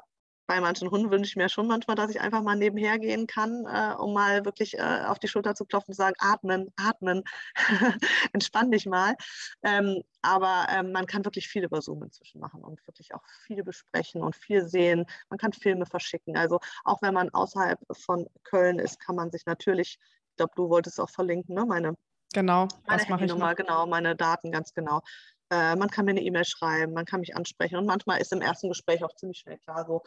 Bei manchen Hunden wünsche ich mir schon manchmal, dass ich einfach mal nebenher gehen kann, äh, um mal wirklich äh, auf die Schulter zu klopfen und zu sagen, atmen, atmen, <laughs> entspann dich mal. Ähm, aber ähm, man kann wirklich viel über Zoom inzwischen machen und wirklich auch viel besprechen und viel sehen. Man kann Filme verschicken. Also auch wenn man außerhalb von Köln ist, kann man sich natürlich, ich glaube, du wolltest auch verlinken, ne? meine Genau, meine das mache ich Handynummer, noch. genau, meine Daten ganz genau. Äh, man kann mir eine E-Mail schreiben, man kann mich ansprechen und manchmal ist im ersten Gespräch auch ziemlich schnell klar so,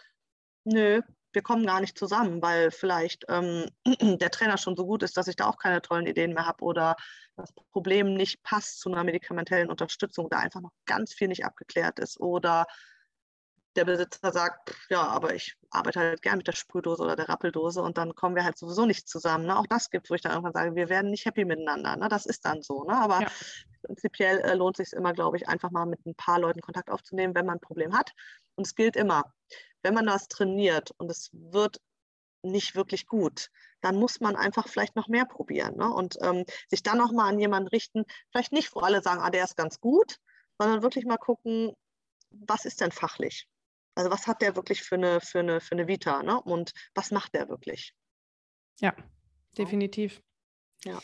nö, wir kommen gar nicht zusammen, weil vielleicht ähm, <clears throat> der Trainer schon so gut ist, dass ich da auch keine tollen Ideen mehr habe oder das Problem nicht passt zu einer medikamentellen Unterstützung, da einfach noch ganz viel nicht abgeklärt ist oder der Besitzer sagt, ja, aber ich arbeite halt gern mit der Sprühdose oder der Rappeldose und dann kommen wir halt sowieso nicht zusammen. Ne? Auch das gibt es, wo ich dann irgendwann sage, wir werden nicht happy miteinander. Ne? Das ist dann so. Ne? Aber Ja. prinzipiell äh, lohnt sich immer, glaube ich, einfach mal mit ein paar Leuten Kontakt aufzunehmen, wenn man ein Problem hat. Und es gilt immer, wenn man das trainiert und es wird nicht wirklich gut, dann muss man einfach vielleicht noch mehr probieren ne? und ähm, sich dann nochmal an jemanden richten, vielleicht nicht, wo alle sagen, ah, der ist ganz gut, sondern wirklich mal gucken, was ist denn fachlich? Also was hat der wirklich für eine, für eine, für eine Vita ne? und was macht der wirklich? Ja, definitiv. Ja.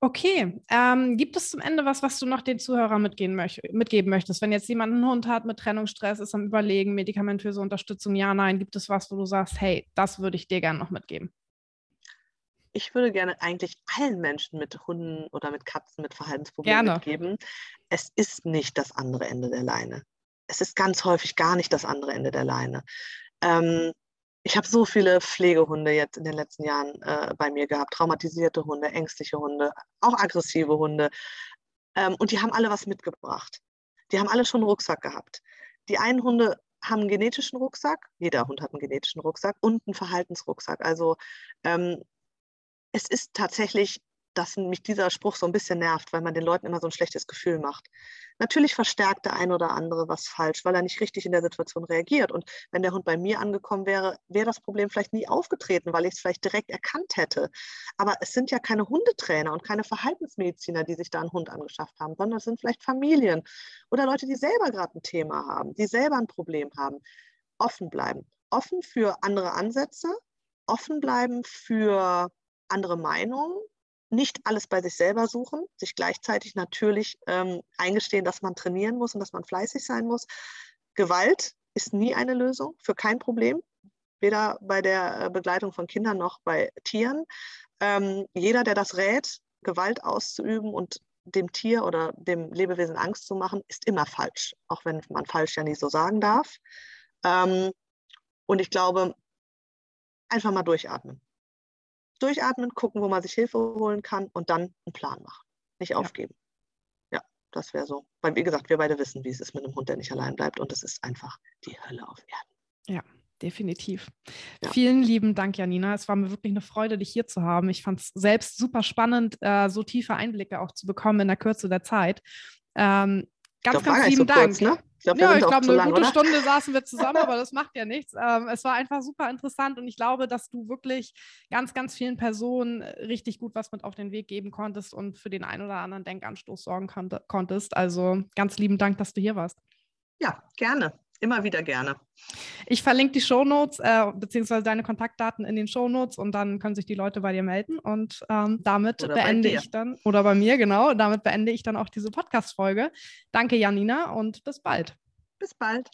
Okay, ähm, gibt es zum Ende was, was du noch den Zuhörern möch mitgeben möchtest? Wenn jetzt jemand einen Hund hat mit Trennungsstress, ist am Überlegen, medikamentöse Unterstützung, ja, nein, gibt es was, wo du sagst, hey, das würde ich dir gerne noch mitgeben? Ich würde gerne eigentlich allen Menschen mit Hunden oder mit Katzen mit Verhaltensproblemen Gerne. mitgeben. Es ist nicht das andere Ende der Leine. Es ist ganz häufig gar nicht das andere Ende der Leine. Ähm, ich habe so viele Pflegehunde jetzt in den letzten Jahren äh, bei mir gehabt, traumatisierte Hunde, ängstliche Hunde, auch aggressive Hunde. Ähm, und die haben alle was mitgebracht. Die haben alle schon einen Rucksack gehabt. Die einen Hunde haben einen genetischen Rucksack, jeder Hund hat einen genetischen Rucksack und einen Verhaltensrucksack. Also ähm, es ist tatsächlich dass mich dieser Spruch so ein bisschen nervt, weil man den Leuten immer so ein schlechtes Gefühl macht. Natürlich verstärkt der ein oder andere was falsch, weil er nicht richtig in der Situation reagiert. Und wenn der Hund bei mir angekommen wäre, wäre das Problem vielleicht nie aufgetreten, weil ich es vielleicht direkt erkannt hätte. Aber es sind ja keine Hundetrainer und keine Verhaltensmediziner, die sich da einen Hund angeschafft haben, sondern es sind vielleicht Familien oder Leute, die selber gerade ein Thema haben, die selber ein Problem haben. Offen bleiben. Offen für andere Ansätze, offen bleiben für andere Meinungen, nicht alles bei sich selber suchen, sich gleichzeitig natürlich ähm, eingestehen, dass man trainieren muss und dass man fleißig sein muss. Gewalt ist nie eine Lösung für kein Problem, weder bei der äh, Begleitung von Kindern noch bei Tieren. Ähm, jeder, der das rät, Gewalt auszuüben und dem Tier oder dem Lebewesen Angst zu machen, ist immer falsch, auch wenn man falsch ja nicht so sagen darf. Ähm, und ich glaube, einfach mal durchatmen durchatmen, gucken, wo man sich Hilfe holen kann und dann einen Plan machen. Nicht ja. aufgeben. Ja, das wäre so. Weil, wie gesagt, wir beide wissen, wie es ist mit einem Hund, der nicht allein bleibt. Und es ist einfach die Hölle auf Erden. Ja, definitiv. Ja. Vielen lieben Dank, Janina. Es war mir wirklich eine Freude, dich hier zu haben. Ich fand es selbst super spannend, äh, so tiefe Einblicke auch zu bekommen in der Kürze der Zeit. Ähm, ganz, glaub, ganz lieben so Dank. Kurz, ne? Glaube, ja, ich glaube, eine lang, gute oder? Stunde <laughs> saßen wir zusammen, aber das macht ja nichts. Ähm, es war einfach super interessant und ich glaube, dass du wirklich ganz, ganz vielen Personen richtig gut was mit auf den Weg geben konntest und für den einen oder anderen Denkanstoß sorgen konntest. Also ganz lieben Dank, dass du hier warst. Ja, gerne. Immer wieder gerne. Ich verlinke die Shownotes äh, beziehungsweise deine Kontaktdaten in den Shownotes und dann können sich die Leute bei dir melden. Und ähm, damit oder beende ich dann, oder bei mir, genau, damit beende ich dann auch diese Podcast-Folge. Danke, Janina, und bis bald. Bis bald.